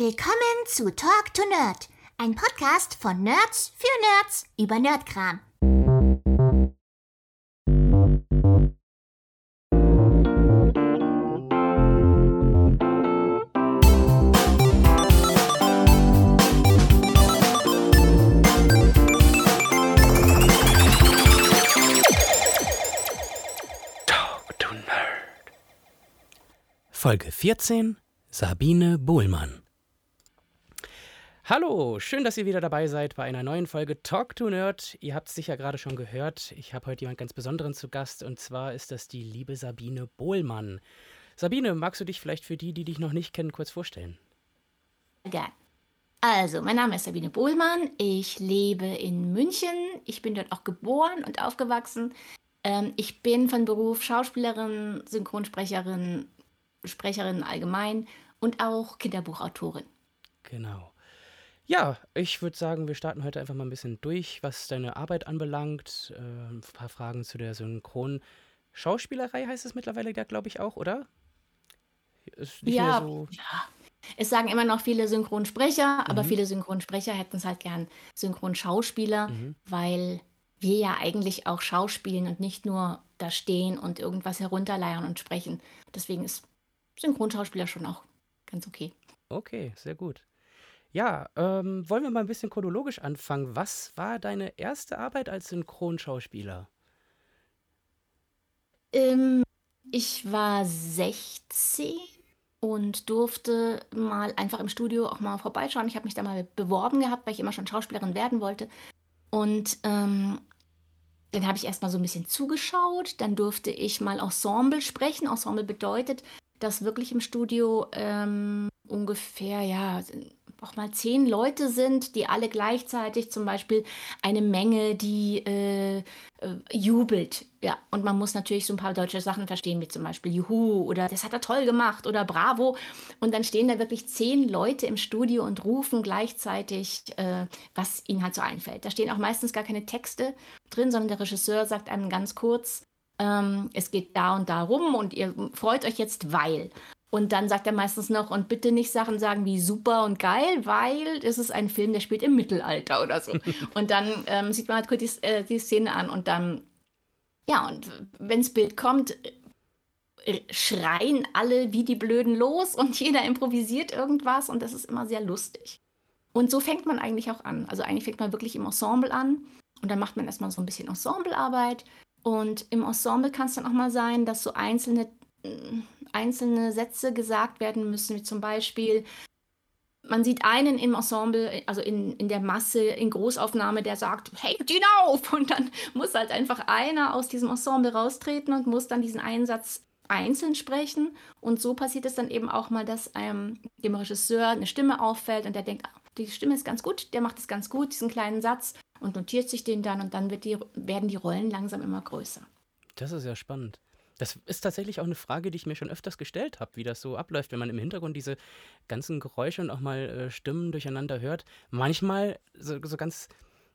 Willkommen zu Talk to Nerd, ein Podcast von Nerds für Nerds über Nerdkram. Folge 14 Sabine Bohlmann. Hallo, schön, dass ihr wieder dabei seid bei einer neuen Folge Talk to Nerd. Ihr habt es sicher gerade schon gehört. Ich habe heute jemand ganz Besonderen zu Gast und zwar ist das die liebe Sabine Bohlmann. Sabine, magst du dich vielleicht für die, die dich noch nicht kennen, kurz vorstellen? Gern. Also, mein Name ist Sabine Bohlmann. Ich lebe in München. Ich bin dort auch geboren und aufgewachsen. Ähm, ich bin von Beruf Schauspielerin, Synchronsprecherin, Sprecherin allgemein und auch Kinderbuchautorin. Genau. Ja, ich würde sagen, wir starten heute einfach mal ein bisschen durch, was deine Arbeit anbelangt. Äh, ein paar Fragen zu der Synchron-Schauspielerei heißt es mittlerweile, ja, glaube ich, auch, oder? Ja, so ja. Es sagen immer noch viele Synchronsprecher, aber mhm. viele Synchronsprecher hätten es halt gern Synchronschauspieler, mhm. weil wir ja eigentlich auch schauspielen und nicht nur da stehen und irgendwas herunterleiern und sprechen. Deswegen ist Synchronschauspieler schon auch ganz okay. Okay, sehr gut. Ja, ähm, wollen wir mal ein bisschen chronologisch anfangen. Was war deine erste Arbeit als Synchronschauspieler? Ähm, ich war 16 und durfte mal einfach im Studio auch mal vorbeischauen. Ich habe mich da mal beworben gehabt, weil ich immer schon Schauspielerin werden wollte. Und ähm, dann habe ich erst mal so ein bisschen zugeschaut. Dann durfte ich mal Ensemble sprechen. Ensemble bedeutet, dass wirklich im Studio ähm, ungefähr, ja, auch mal zehn Leute sind, die alle gleichzeitig zum Beispiel eine Menge, die äh, äh, jubelt. Ja, und man muss natürlich so ein paar deutsche Sachen verstehen, wie zum Beispiel Juhu oder das hat er toll gemacht oder Bravo. Und dann stehen da wirklich zehn Leute im Studio und rufen gleichzeitig, äh, was ihnen halt so einfällt. Da stehen auch meistens gar keine Texte drin, sondern der Regisseur sagt einem ganz kurz, ähm, es geht da und da rum und ihr freut euch jetzt, weil. Und dann sagt er meistens noch, und bitte nicht Sachen sagen wie super und geil, weil es ist ein Film, der spielt im Mittelalter oder so. und dann ähm, sieht man halt kurz die, äh, die Szene an und dann, ja, und wenns Bild kommt, äh, schreien alle wie die Blöden los und jeder improvisiert irgendwas und das ist immer sehr lustig. Und so fängt man eigentlich auch an. Also eigentlich fängt man wirklich im Ensemble an und dann macht man erstmal so ein bisschen Ensemblearbeit und im Ensemble kann es dann auch mal sein, dass so einzelne, einzelne Sätze gesagt werden müssen, wie zum Beispiel, man sieht einen im Ensemble, also in, in der Masse, in Großaufnahme, der sagt, hey, ihn auf! Und dann muss halt einfach einer aus diesem Ensemble raustreten und muss dann diesen Einsatz einzeln sprechen. Und so passiert es dann eben auch mal, dass einem, dem Regisseur eine Stimme auffällt und der denkt, ah, die Stimme ist ganz gut, der macht es ganz gut, diesen kleinen Satz und notiert sich den dann und dann die, werden die Rollen langsam immer größer. Das ist ja spannend. Das ist tatsächlich auch eine Frage, die ich mir schon öfters gestellt habe, wie das so abläuft, wenn man im Hintergrund diese ganzen Geräusche und auch mal äh, Stimmen durcheinander hört. Manchmal, so, so, ganz,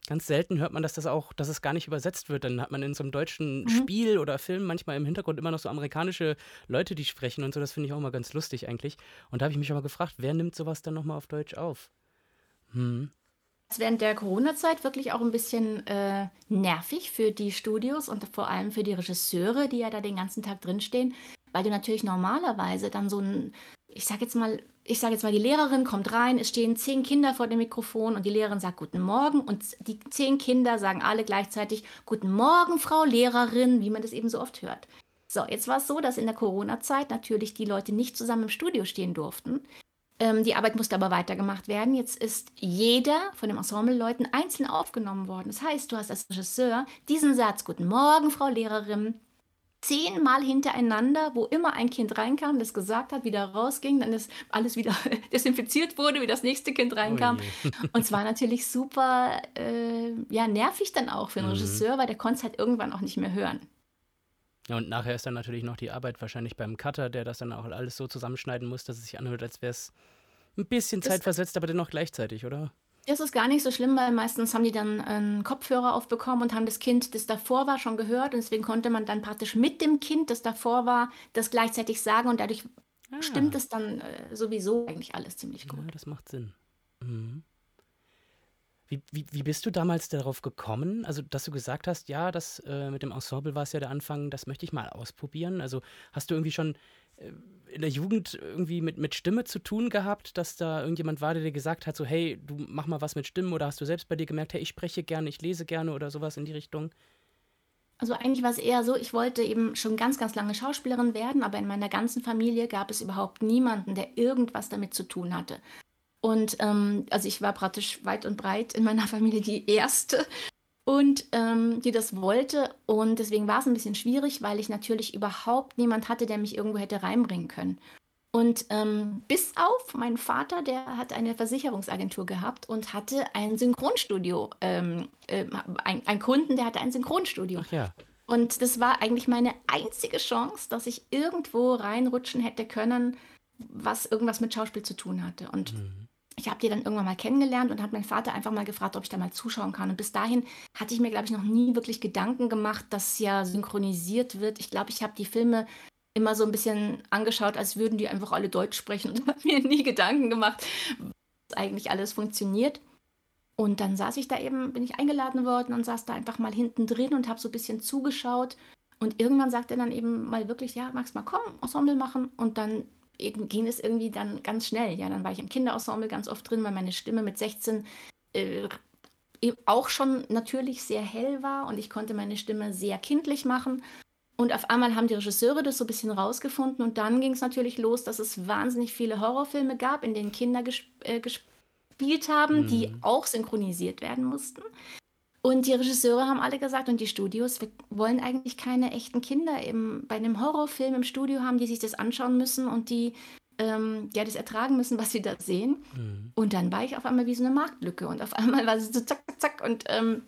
ganz selten hört man, dass das auch, dass es gar nicht übersetzt wird. Dann hat man in so einem deutschen mhm. Spiel oder Film manchmal im Hintergrund immer noch so amerikanische Leute, die sprechen und so. Das finde ich auch mal ganz lustig eigentlich. Und da habe ich mich auch mal gefragt, wer nimmt sowas dann nochmal auf Deutsch auf? Hm während der Corona-Zeit wirklich auch ein bisschen äh, nervig für die Studios und vor allem für die Regisseure, die ja da den ganzen Tag drinstehen, weil du natürlich normalerweise dann so ein, ich sag jetzt mal, ich sage jetzt mal, die Lehrerin kommt rein, es stehen zehn Kinder vor dem Mikrofon und die Lehrerin sagt Guten Morgen und die zehn Kinder sagen alle gleichzeitig Guten Morgen, Frau Lehrerin, wie man das eben so oft hört. So, jetzt war es so, dass in der Corona-Zeit natürlich die Leute nicht zusammen im Studio stehen durften. Ähm, die Arbeit musste aber weitergemacht werden. Jetzt ist jeder von den Ensembleleuten einzeln aufgenommen worden. Das heißt, du hast als Regisseur diesen Satz, Guten Morgen, Frau Lehrerin, zehnmal hintereinander, wo immer ein Kind reinkam, das gesagt hat, wieder rausging, dann ist alles wieder desinfiziert wurde, wie das nächste Kind reinkam. Oh und es war natürlich super äh, ja, nervig dann auch für den mhm. Regisseur, weil der konnte es halt irgendwann auch nicht mehr hören. Ja, und nachher ist dann natürlich noch die Arbeit wahrscheinlich beim Cutter, der das dann auch alles so zusammenschneiden muss, dass es sich anhört, als wäre es ein bisschen das zeitversetzt, aber dennoch gleichzeitig, oder? Das ist gar nicht so schlimm, weil meistens haben die dann einen Kopfhörer aufbekommen und haben das Kind, das davor war, schon gehört. Und deswegen konnte man dann praktisch mit dem Kind, das davor war, das gleichzeitig sagen. Und dadurch stimmt es dann äh, sowieso eigentlich alles ziemlich Ja, gut. das macht Sinn. Mhm. Wie, wie, wie bist du damals darauf gekommen? Also, dass du gesagt hast, ja, das äh, mit dem Ensemble war es ja der Anfang, das möchte ich mal ausprobieren. Also, hast du irgendwie schon äh, in der Jugend irgendwie mit, mit Stimme zu tun gehabt, dass da irgendjemand war, der dir gesagt hat, so, hey, du mach mal was mit Stimmen oder hast du selbst bei dir gemerkt, hey, ich spreche gerne, ich lese gerne oder sowas in die Richtung? Also eigentlich war es eher so, ich wollte eben schon ganz, ganz lange Schauspielerin werden, aber in meiner ganzen Familie gab es überhaupt niemanden, der irgendwas damit zu tun hatte. Und ähm, also ich war praktisch weit und breit in meiner Familie die erste und ähm, die das wollte. Und deswegen war es ein bisschen schwierig, weil ich natürlich überhaupt niemand hatte, der mich irgendwo hätte reinbringen können. Und ähm, bis auf meinen Vater, der hat eine Versicherungsagentur gehabt und hatte ein Synchronstudio. Ähm, äh, ein, ein Kunden, der hatte ein Synchronstudio. Ach ja. Und das war eigentlich meine einzige Chance, dass ich irgendwo reinrutschen hätte können, was irgendwas mit Schauspiel zu tun hatte. Und Mhm. Ich habe die dann irgendwann mal kennengelernt und hat mein Vater einfach mal gefragt, ob ich da mal zuschauen kann. Und bis dahin hatte ich mir, glaube ich, noch nie wirklich Gedanken gemacht, dass ja synchronisiert wird. Ich glaube, ich habe die Filme immer so ein bisschen angeschaut, als würden die einfach alle Deutsch sprechen und habe mir nie Gedanken gemacht, was eigentlich alles funktioniert. Und dann saß ich da eben, bin ich eingeladen worden und saß da einfach mal hinten drin und habe so ein bisschen zugeschaut. Und irgendwann sagte er dann eben mal wirklich, ja, magst mal kommen, Ensemble machen. Und dann ging es irgendwie dann ganz schnell. Ja, dann war ich im Kinderensemble ganz oft drin, weil meine Stimme mit 16 äh, auch schon natürlich sehr hell war und ich konnte meine Stimme sehr kindlich machen. Und auf einmal haben die Regisseure das so ein bisschen rausgefunden und dann ging es natürlich los, dass es wahnsinnig viele Horrorfilme gab, in denen Kinder ges äh, gespielt haben, die Mhm. auch synchronisiert werden mussten. Und die Regisseure haben alle gesagt und die Studios, wir wollen eigentlich keine echten Kinder im, bei einem Horrorfilm im Studio haben, die sich das anschauen müssen und die ähm, ja, das ertragen müssen, was sie da sehen. Mhm. Und dann war ich auf einmal wie so eine Marktlücke und auf einmal war es so zack, zack, zack und ähm,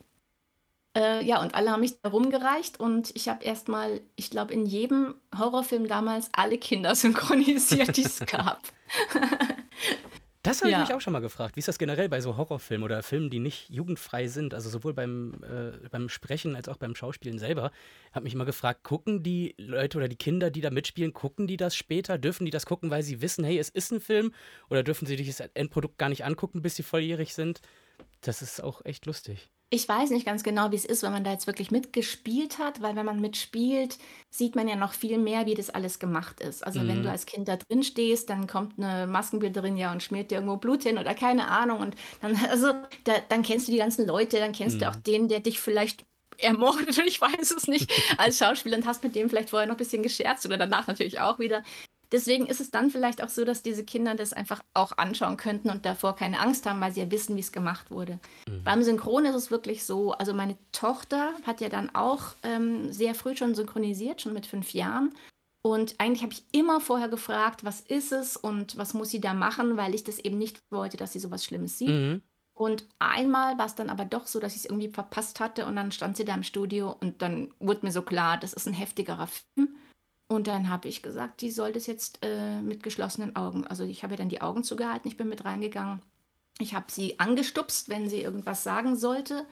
äh, ja, und alle haben mich da rumgereicht und ich habe erstmal, ich glaube, in jedem Horrorfilm damals alle Kinder synchronisiert, die es gab. Das habe ich Ja. mich auch schon mal gefragt. Wie ist das generell bei so Horrorfilmen oder Filmen, die nicht jugendfrei sind? Also sowohl beim, äh, beim Sprechen als auch beim Schauspielen selber. Habe mich immer gefragt, gucken die Leute oder die Kinder, die da mitspielen, gucken die das später? Dürfen die das gucken, weil sie wissen, hey, es ist ein Film? Oder dürfen sie sich das Endprodukt gar nicht angucken, bis sie volljährig sind? Das ist auch echt lustig. Ich weiß nicht ganz genau, wie es ist, wenn man da jetzt wirklich mitgespielt hat, weil wenn man mitspielt, sieht man ja noch viel mehr, wie das alles gemacht ist. Also wenn Mhm. du als Kind da drin stehst, dann kommt eine Maskenbilderin ja und schmiert dir irgendwo Blut hin oder keine Ahnung. Und dann, also, da, dann kennst du die ganzen Leute, dann kennst du Mhm. auch den, der dich vielleicht ermordet, ich weiß es nicht, als Schauspieler und hast mit dem vielleicht vorher noch ein bisschen gescherzt oder danach natürlich auch wieder. Deswegen ist es dann vielleicht auch so, dass diese Kinder das einfach auch anschauen könnten und davor keine Angst haben, weil sie ja wissen, wie es gemacht wurde. Mhm. Beim Synchron ist es wirklich so, also meine Tochter hat ja dann auch ähm, sehr früh schon synchronisiert, schon mit fünf Jahren. Und eigentlich habe ich immer vorher gefragt, was ist es und was muss sie da machen, weil ich das eben nicht wollte, dass sie sowas Schlimmes sieht. Mhm. Und einmal war es dann aber doch so, dass ich es irgendwie verpasst hatte und dann stand sie da im Studio und dann wurde mir so klar, das ist ein heftigerer Film. Und dann habe ich gesagt, die soll das jetzt äh, mit geschlossenen Augen. Also ich habe ihr dann die Augen zugehalten, ich bin mit reingegangen. Ich habe sie angestupst, wenn sie irgendwas sagen sollte.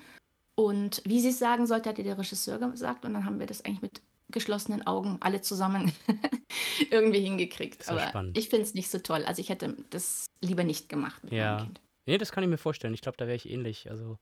Und wie sie es sagen sollte, hat ihr der Regisseur gesagt. Und dann haben wir das eigentlich mit geschlossenen Augen alle zusammen irgendwie hingekriegt. Aber spannend. ich finde es nicht so toll. Also ich hätte das lieber nicht gemacht mit Ja. meinem Kind. Nee, das kann ich mir vorstellen. Ich glaube, da wäre ich ähnlich. Also,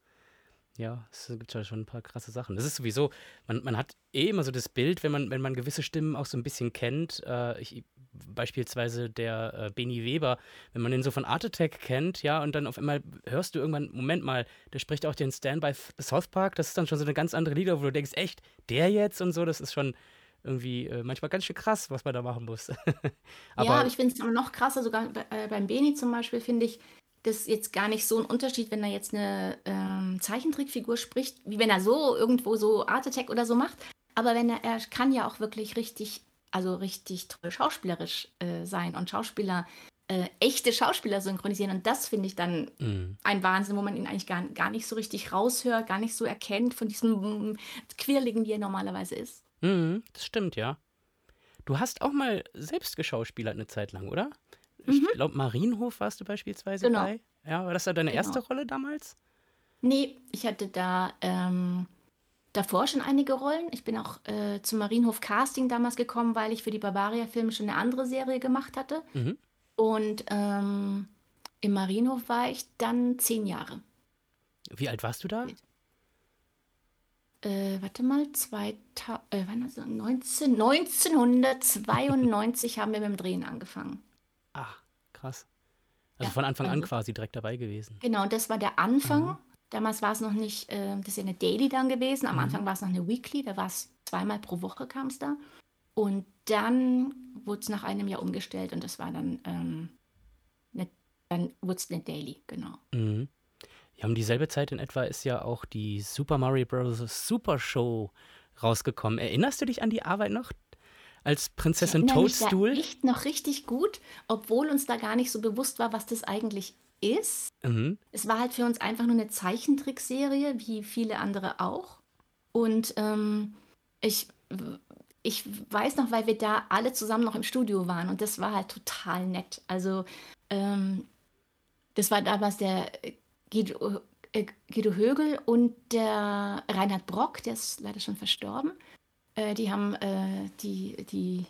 ja, es gibt ja schon ein paar krasse Sachen. Das ist sowieso, man, man hat eh immer so das Bild, wenn man, wenn man gewisse Stimmen auch so ein bisschen kennt. Äh, ich, beispielsweise der äh, Beni Weber, wenn man den so von Art Attack kennt, ja, und dann auf einmal hörst du irgendwann, Moment mal, der spricht auch den Stan bei F- South Park, das ist dann schon so eine ganz andere Lieder, wo du denkst, echt, der jetzt und so, das ist schon irgendwie äh, manchmal ganz schön krass, was man da machen muss. aber, ja, aber ich finde es noch krasser, sogar bei, äh, beim Beni zum Beispiel finde ich das jetzt gar nicht so ein Unterschied, wenn er jetzt eine ähm, Zeichentrickfigur spricht, wie wenn er so irgendwo so Art Attack oder so macht. Aber wenn er, er kann ja auch wirklich richtig, also richtig toll schauspielerisch äh, sein und Schauspieler, äh, echte Schauspieler synchronisieren. Und das finde ich dann Mm, ein Wahnsinn, wo man ihn eigentlich gar, gar nicht so richtig raushört, gar nicht so erkennt von diesem Quirligen, wie er normalerweise ist. Mhm, das stimmt, ja. Du hast auch mal selbst geschauspielert eine Zeit lang, oder? Ich Mhm. glaube, Marienhof warst du beispielsweise Genau. bei. Ja, war das da deine Genau. erste Rolle damals? Nee, ich hatte da ähm, davor schon einige Rollen. Ich bin auch äh, zum Marienhof Casting damals gekommen, weil ich für die Barbaria-Filme schon eine andere Serie gemacht hatte. Mhm. Und ähm, im Marienhof war ich dann zehn Jahre. Wie alt warst du da? Äh, warte mal, 2000, äh, wann ist das? 19, 1992 haben wir mit dem Drehen angefangen. Krass. Also Ja, von Anfang an also- quasi direkt dabei gewesen. Genau, und das war der Anfang. Mhm. Damals war es noch nicht, äh, das ist ja eine Daily dann gewesen. Am Mhm. Anfang war es noch eine Weekly, da war es zweimal pro Woche kam es da. Und dann wurde es nach einem Jahr umgestellt und das war dann, ähm, eine, dann wurde es eine Daily, genau. Mhm. Ja, um dieselbe Zeit in etwa ist ja auch die Super Mario Bros. Super Show rausgekommen. Erinnerst du dich an die Arbeit noch? Als Prinzessin erinnere mich da Toadstool? echt noch richtig gut, obwohl uns da gar nicht so bewusst war, was das eigentlich ist. Mhm. Es war halt für uns einfach nur eine Zeichentrickserie, wie viele andere auch. Und ähm, ich, ich weiß noch, weil wir da alle zusammen noch im Studio waren und das war halt total nett. Also ähm, das war damals der Guido, äh, Guido Högel und der Reinhard Brock, der ist leider schon verstorben. Äh, die haben äh, die, die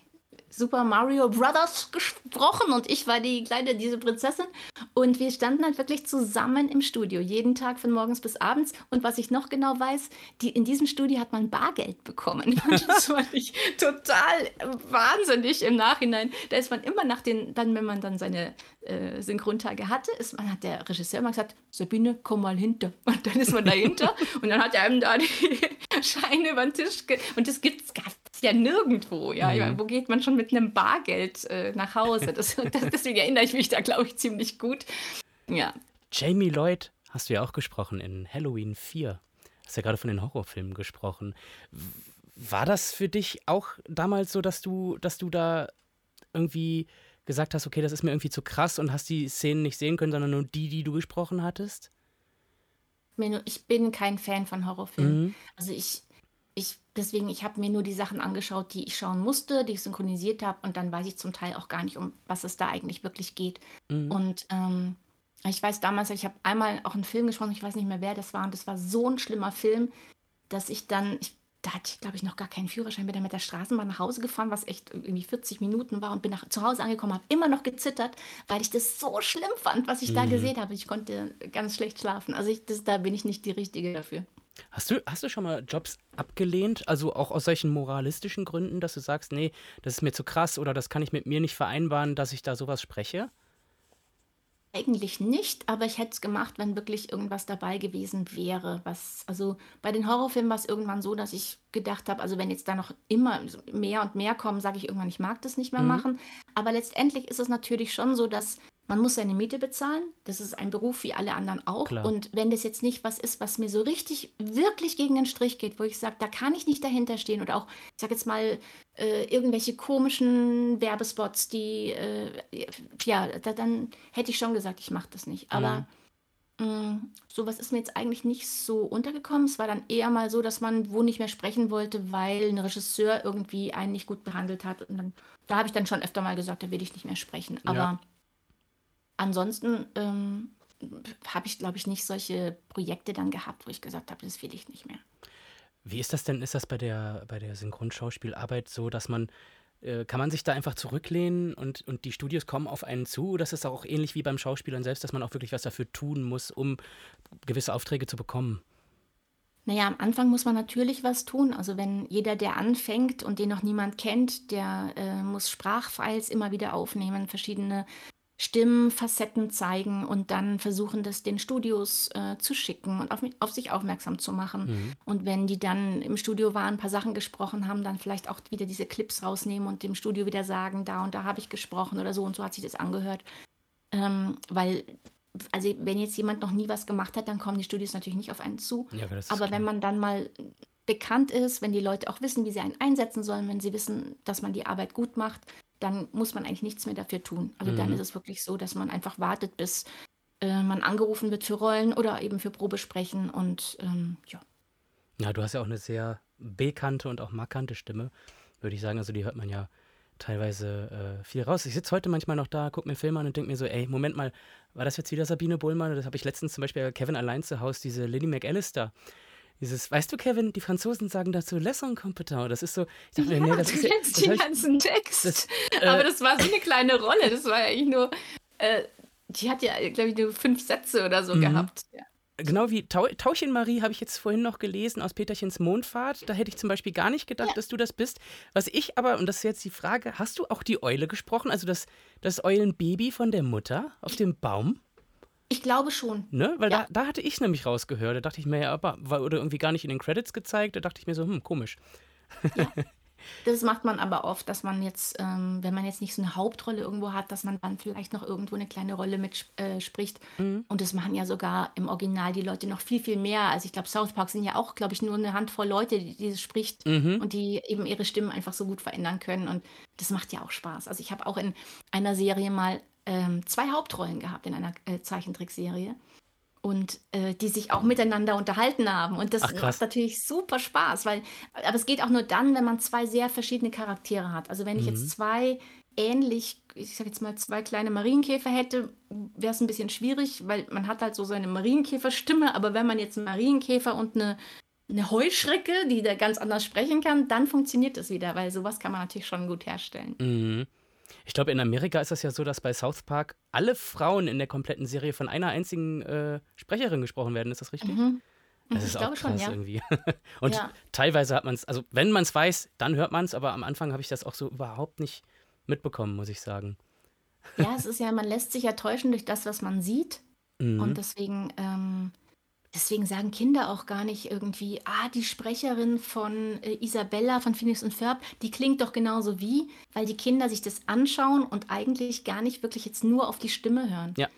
Super Mario Brothers gesprochen und ich war die kleine, diese Prinzessin. Und wir standen halt wirklich zusammen im Studio, jeden Tag von morgens bis abends. Und was ich noch genau weiß, die, in diesem Studio hat man Bargeld bekommen. Und das fand ich total wahnsinnig im Nachhinein. Da ist man immer nach den, dann, wenn man dann seine äh, Synchrontage hatte, ist man, hat der Regisseur immer gesagt, Sabine, komm mal hinter. Und dann ist man dahinter und dann hat er einem da die Scheine über den Tisch ge und das gibt's gab's ja nirgendwo. Ja, Mhm. Ich meine, wo geht man schon mit einem Bargeld äh, nach Hause? Das, das, deswegen erinnere ich mich da, glaube ich, ziemlich gut. Ja. Jamie Lloyd hast du ja auch gesprochen in Halloween 4. Hast ja gerade von den Horrorfilmen gesprochen. War das für dich auch damals so, dass du, dass du da irgendwie gesagt hast, okay, das ist mir irgendwie zu krass und hast die Szenen nicht sehen können, sondern nur die, die du gesprochen hattest? Ich bin kein Fan von Horrorfilmen. Mhm. Also ich, ich, deswegen, ich habe mir nur die Sachen angeschaut, die ich schauen musste, die ich synchronisiert habe und dann weiß ich zum Teil auch gar nicht, um was es da eigentlich wirklich geht. Mhm. Und ähm, ich weiß damals, ich habe einmal auch einen Film gesprochen, ich weiß nicht mehr wer das war, und das war so ein schlimmer Film, dass ich dann, ich, da hatte ich glaube ich noch gar keinen Führerschein, bin dann mit der Straßenbahn nach Hause gefahren, was echt irgendwie 40 Minuten war und bin nach, zu Hause angekommen, habe immer noch gezittert, weil ich das so schlimm fand, was ich da Mhm. gesehen habe. Ich konnte ganz schlecht schlafen. Also ich, das, da bin ich nicht die Richtige dafür. Hast du, hast du schon mal Jobs abgelehnt? Also auch aus solchen moralistischen Gründen, dass du sagst, nee, das ist mir zu krass oder das kann ich mit mir nicht vereinbaren, dass ich da sowas spreche? Eigentlich nicht, aber ich hätte es gemacht, wenn wirklich irgendwas dabei gewesen wäre. Was, also bei den Horrorfilmen war es irgendwann so, dass ich gedacht habe, also wenn jetzt da noch immer mehr und mehr kommen, sage ich irgendwann, ich mag das nicht mehr Mhm. machen. Aber letztendlich ist es natürlich schon so, dass man muss seine Miete bezahlen. Das ist ein Beruf wie alle anderen auch. Klar. Und wenn das jetzt nicht was ist, was mir so richtig, wirklich gegen den Strich geht, wo ich sage, da kann ich nicht dahinter stehen oder auch, ich sage jetzt mal, äh, irgendwelche komischen Werbespots, die, äh, ja, da, dann hätte ich schon gesagt, ich mache das nicht. Aber mh, sowas ist mir jetzt eigentlich nicht so untergekommen. Es war dann eher mal so, dass man wo nicht mehr sprechen wollte, weil ein Regisseur irgendwie einen nicht gut behandelt hat. Und dann, da habe ich dann schon öfter mal gesagt, da will ich nicht mehr sprechen. Aber Ja. Ansonsten ähm, habe ich, glaube ich, nicht solche Projekte dann gehabt, wo ich gesagt habe, das will ich nicht mehr. Wie ist das denn? Ist das bei der, bei der Synchronschauspielarbeit so, dass man, äh, kann man sich da einfach zurücklehnen und, und die Studios kommen auf einen zu? Oder ist es auch ähnlich wie beim Schauspielern selbst, dass man auch wirklich was dafür tun muss, um gewisse Aufträge zu bekommen? Naja, am Anfang muss man natürlich was tun. Also wenn jeder, der anfängt und den noch niemand kennt, der äh, muss Sprachfiles immer wieder aufnehmen, verschiedene Stimmfacetten zeigen und dann versuchen, das den Studios äh, zu schicken und auf, auf sich aufmerksam zu machen. Mhm. Und wenn die dann im Studio waren, ein paar Sachen gesprochen haben, dann vielleicht auch wieder diese Clips rausnehmen und dem Studio wieder sagen, da und da habe ich gesprochen oder so und so hat sich das angehört. Ähm, weil, also wenn jetzt jemand noch nie was gemacht hat, dann kommen die Studios natürlich nicht auf einen zu. Ja, Aber klar. wenn man dann mal bekannt ist, wenn die Leute auch wissen, wie sie einen einsetzen sollen, wenn sie wissen, dass man die Arbeit gut macht, dann muss man eigentlich nichts mehr dafür tun. Also dann Mhm. ist es wirklich so, dass man einfach wartet, bis äh, man angerufen wird für Rollen oder eben für Probesprechen und ähm, ja. Ja, du hast ja auch eine sehr bekannte und auch markante Stimme, würde ich sagen. Also die hört man ja teilweise äh, viel raus. Ich sitze heute manchmal noch da, gucke mir Filme an und denke mir so, ey, Moment mal, war das jetzt wieder Sabine Bullmann? Das habe ich letztens zum Beispiel bei Kevin allein zu Hause, diese Lily McAllister, Dieses, weißt du, Kevin, die Franzosen sagen dazu Laissons incompetent. Das ist so, ich dachte, ja, nee, das du ist ja. kennst das den ich- ganzen Text. das, äh, Aber das war so eine kleine Rolle. Das war ja eigentlich nur. Äh, die hat ja, glaube ich, nur fünf Sätze oder so Mhm. gehabt. Ja. Genau wie Tau Tauchen Marie habe ich jetzt vorhin noch gelesen aus Peterchens Mondfahrt. Da hätte ich zum Beispiel gar nicht gedacht, Ja. dass du das bist. Was ich aber, und das ist jetzt die Frage, hast du auch die Eule gesprochen? Also das, das Eulenbaby von der Mutter auf dem Baum? Ich glaube schon. Ne? Weil Ja. da, da hatte ich nämlich rausgehört. Da dachte ich mir ja, aber war oder irgendwie gar nicht in den Credits gezeigt. Da dachte ich mir so, hm, komisch. Das macht man aber oft, dass man jetzt, ähm, wenn man jetzt nicht so eine Hauptrolle irgendwo hat, dass man dann vielleicht noch irgendwo eine kleine Rolle mitspricht. Äh, spricht. Mhm. Und das machen ja sogar im Original die Leute noch viel, viel mehr. Also ich glaube, South Park sind ja auch, glaube ich, nur eine Handvoll Leute, die dieses spricht Mhm. und die eben ihre Stimmen einfach so gut verändern können. Und das macht ja auch Spaß. Also ich habe auch in einer Serie mal ähm, zwei Hauptrollen gehabt, in einer äh, Zeichentrickserie. Und äh, die sich auch miteinander unterhalten haben. Und das Ach, macht natürlich super Spaß, weil, aber es geht auch nur dann, wenn man zwei sehr verschiedene Charaktere hat. Also wenn ich Mhm. jetzt zwei ähnlich, ich sag jetzt mal, zwei kleine Marienkäfer hätte, wäre es ein bisschen schwierig, weil man hat halt so seine Marienkäferstimme, aber wenn man jetzt einen Marienkäfer und eine, eine Heuschrecke, die da ganz anders sprechen kann, dann funktioniert das wieder, weil sowas kann man natürlich schon gut herstellen. Mhm. Ich glaube, in Amerika ist das ja so, dass bei South Park alle Frauen in der kompletten Serie von einer einzigen äh, Sprecherin gesprochen werden. Ist das richtig? Mhm. Das ich ist glaube auch schon, krass ja. irgendwie. Und Ja. teilweise hat man es, also wenn man es weiß, dann hört man es, aber am Anfang habe ich das auch so überhaupt nicht mitbekommen, muss ich sagen. Ja, es ist ja, man lässt sich ja täuschen durch das, was man sieht. Mhm. Und deswegen, ähm, deswegen sagen Kinder auch gar nicht irgendwie, ah, die Sprecherin von äh, Isabella von Phoenix und Ferb, die klingt doch genauso wie, weil die Kinder sich das anschauen und eigentlich gar nicht wirklich jetzt nur auf die Stimme hören. Ja.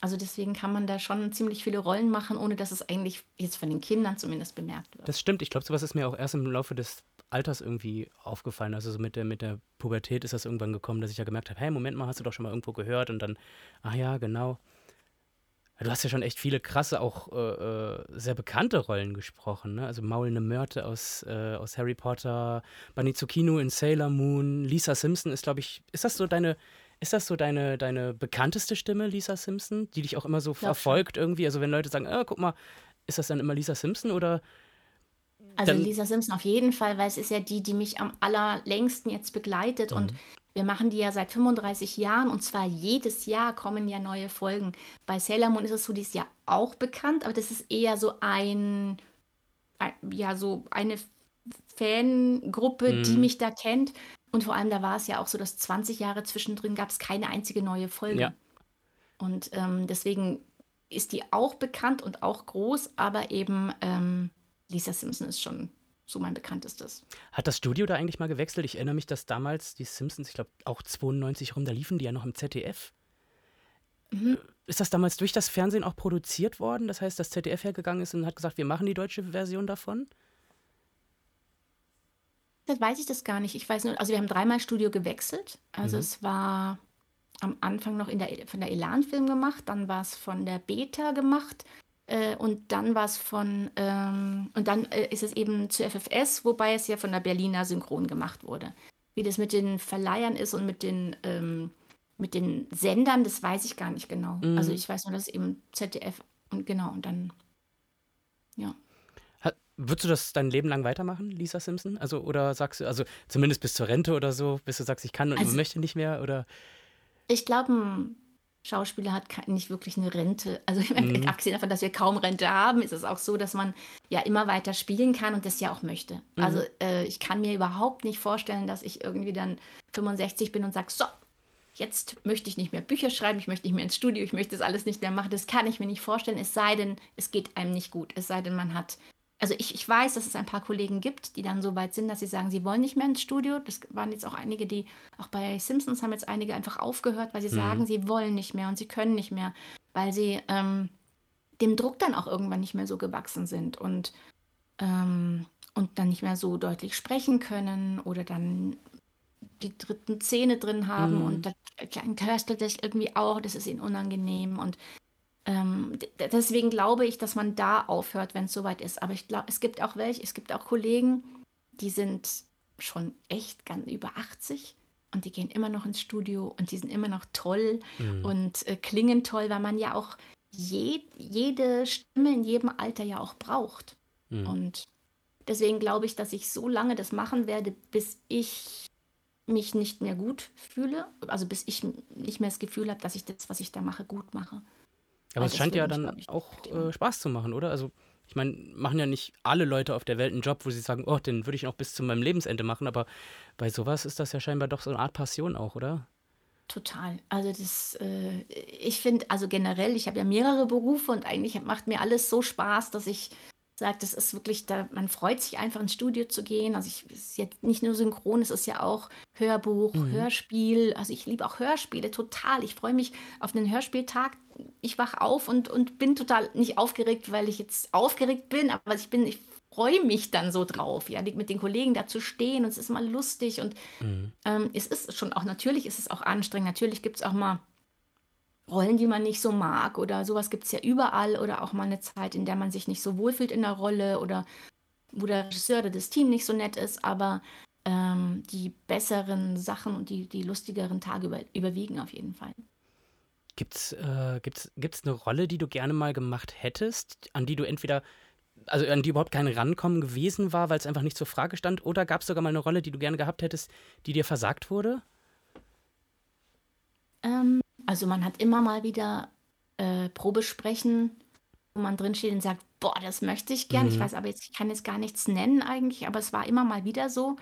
Also deswegen kann man da schon ziemlich viele Rollen machen, ohne dass es eigentlich jetzt von den Kindern zumindest bemerkt wird. Das stimmt. Ich glaube, sowas ist mir auch erst im Laufe des Alters irgendwie aufgefallen. Also so mit der, mit der Pubertät ist das irgendwann gekommen, dass ich ja gemerkt habe, hey, Moment mal, hast du doch schon mal irgendwo gehört und dann, ah ja, genau. Du hast ja schon echt viele krasse, auch äh, äh, sehr bekannte Rollen gesprochen, ne? Also Maulende Mörte aus, äh, aus Harry Potter, Bunny Zucchino in Sailor Moon, Lisa Simpson ist, glaube ich, ist das so deine, ist das so deine, deine bekannteste Stimme, Lisa Simpson, die dich auch immer so schon. verfolgt irgendwie? Also wenn Leute sagen, ah, guck mal, ist das dann immer Lisa Simpson oder Also Lisa Simpson auf jeden Fall, weil es ist ja die, die mich am allerlängsten jetzt begleitet und Mhm. Wir machen die ja seit 35 Jahren und zwar jedes Jahr kommen ja neue Folgen. Bei Sailor Moon ist es so, die ist ja auch bekannt, aber das ist eher so ein, ein ja, so eine Fangruppe, die Mhm. mich da kennt. Und vor allem, da war es ja auch so, dass 20 Jahre zwischendrin gab es keine einzige neue Folge. Ja. Und ähm, deswegen ist die auch bekannt und auch groß, aber eben ähm, Lisa Simpson ist schon so mein bekanntestes. Hat das Studio da eigentlich mal gewechselt? Ich erinnere mich, dass damals die Simpsons, ich glaube auch 92 rum, da liefen die ja noch im ZDF. Mhm. Ist das damals durch das Fernsehen auch produziert worden? Das heißt, das ZDF hergegangen ist und hat gesagt, wir machen die deutsche Version davon? Das weiß ich das gar nicht. Ich weiß nur, also wir haben dreimal Studio gewechselt. Also Mhm. es war am Anfang noch in der, von der Elan-Film gemacht, dann war es von der Beta gemacht äh, und dann war es von, ähm, und dann äh, ist es eben zu FFS, wobei es ja von der Berliner Synchron gemacht wurde. Wie das mit den Verleihern ist und mit den, ähm, mit den Sendern, das weiß ich gar nicht genau. Mhm. Also ich weiß nur, dass eben ZDF und genau, und dann, ja. Würdest du das dein Leben lang weitermachen, Lisa Simpson? Also, oder sagst du, also zumindest bis zur Rente oder so, bis du sagst, ich kann und Also- möchte nicht mehr? Oder Ich glaube, Schauspieler hat nicht wirklich eine Rente. Also Mhm. abgesehen davon, dass wir kaum Rente haben, ist es auch so, dass man ja immer weiter spielen kann und das ja auch möchte. Mhm. Also äh, ich kann mir überhaupt nicht vorstellen, dass ich irgendwie dann 65 bin und sage, so, jetzt möchte ich nicht mehr Bücher schreiben, ich möchte nicht mehr ins Studio, ich möchte das alles nicht mehr machen. Das kann ich mir nicht vorstellen, es sei denn, es geht einem nicht gut. Es sei denn, man hat also ich, ich weiß, dass es ein paar Kollegen gibt, die dann so weit sind, dass sie sagen, sie wollen nicht mehr ins Studio. Das waren jetzt auch einige, die, auch bei Simpsons haben jetzt einige einfach aufgehört, weil sie Mhm. sagen, sie wollen nicht mehr und sie können nicht mehr, weil sie ähm, dem Druck dann auch irgendwann nicht mehr so gewachsen sind und, ähm, und dann nicht mehr so deutlich sprechen können oder dann die dritten Zähne drin haben Mhm. und dann köstelt das irgendwie auch, das ist ihnen unangenehm und ähm, deswegen glaube ich, dass man da aufhört, wenn es soweit ist. Aber ich glaube, es gibt auch welche, es gibt auch Kollegen, die sind schon echt ganz über 80 und die gehen immer noch ins Studio und die sind immer noch toll Mhm. und äh, klingen toll, weil man ja auch je, jede Stimme in jedem Alter ja auch braucht. Mhm. Und deswegen glaube ich, dass ich so lange das machen werde, bis ich mich nicht mehr gut fühle. Also bis ich nicht mehr das Gefühl habe, dass ich das, was ich da mache, gut mache. Aber Weil es scheint ja dann auch äh, Spaß zu machen, oder? Also ich meine, machen ja nicht alle Leute auf der Welt einen Job, wo sie sagen, oh, den würde ich noch bis zu meinem Lebensende machen, aber bei sowas ist das ja scheinbar doch so eine Art Passion auch, oder? Total. Also das, äh, ich finde, also generell, ich habe ja mehrere Berufe und eigentlich macht mir alles so Spaß, dass ich sage, das ist wirklich, da, man freut sich einfach ins Studio zu gehen. Also ich es ist jetzt nicht nur synchron, es ist ja auch Hörbuch, mhm. Hörspiel. Also ich liebe auch Hörspiele total. Ich freue mich auf einen Hörspieltag. Ich wach auf und, und bin total nicht aufgeregt, weil ich jetzt aufgeregt bin, aber ich bin, ich freue mich dann so drauf, ja, mit den Kollegen da zu stehen und es ist mal lustig und mhm. ähm, es ist schon auch, natürlich ist es auch anstrengend, natürlich gibt es auch mal Rollen, die man nicht so mag oder sowas gibt es ja überall oder auch mal eine Zeit, in der man sich nicht so wohlfühlt in der Rolle oder wo der Regisseur oder das Team nicht so nett ist, aber ähm, die besseren Sachen und die, die lustigeren Tage über, überwiegen auf jeden Fall. Gibt's, äh, gibt's, gibt's eine Rolle, die du gerne mal gemacht hättest, an die du entweder also an die überhaupt kein Rankommen gewesen war, weil es einfach nicht zur Frage stand? Oder gab es sogar mal eine Rolle, die du gerne gehabt hättest, die dir versagt wurde? Ähm, also man hat immer mal wieder äh, Probesprechen, wo man drinsteht und sagt, boah, das möchte ich gern. Mhm. Ich weiß aber jetzt, ich kann jetzt gar nichts nennen eigentlich, aber es war immer mal wieder so,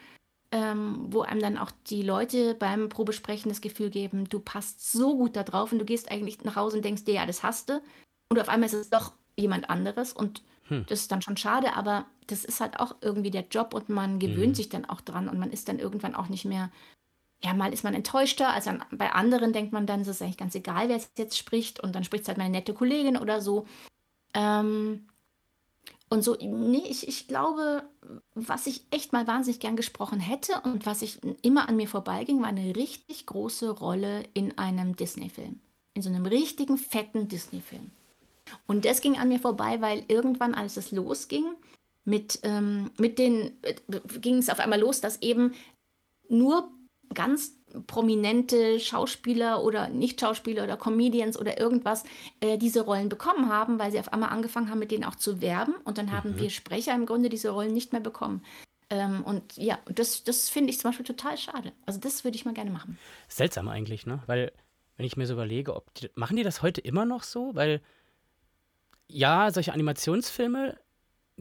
ähm, wo einem dann auch die Leute beim Probesprechen das Gefühl geben, du passt so gut da drauf und du gehst eigentlich nach Hause und denkst dir, ja, das hast du. Und auf einmal ist es doch jemand anderes und hm. Das ist dann schon schade, aber das ist halt auch irgendwie der Job und man gewöhnt mhm. sich dann auch dran und man ist dann irgendwann auch nicht mehr, ja, mal ist man enttäuschter, als an, bei anderen denkt man dann, es ist eigentlich ganz egal, wer es jetzt spricht und dann spricht es halt meine nette Kollegin oder so. Ähm, und so, nee, ich, ich glaube, was ich echt mal wahnsinnig gern gesprochen hätte und was ich immer an mir vorbeiging, war eine richtig große Rolle in einem Disney-Film. In so einem richtigen, fetten Disney-Film. Und das ging an mir vorbei, weil irgendwann, als es losging, mit, ähm, mit den, äh, ging es auf einmal los, dass eben nur ganz prominente Schauspieler oder Nicht-Schauspieler oder Comedians oder irgendwas äh, diese Rollen bekommen haben, weil sie auf einmal angefangen haben, mit denen auch zu werben. Und dann haben mhm. wir Sprecher im Grunde diese Rollen nicht mehr bekommen. Ähm, und ja, das, das finde ich zum Beispiel total schade. Also das würde ich mal gerne machen. Seltsam eigentlich, ne? Weil, wenn ich mir so überlege, ob die, machen die das heute immer noch so? Weil ja, solche Animationsfilme,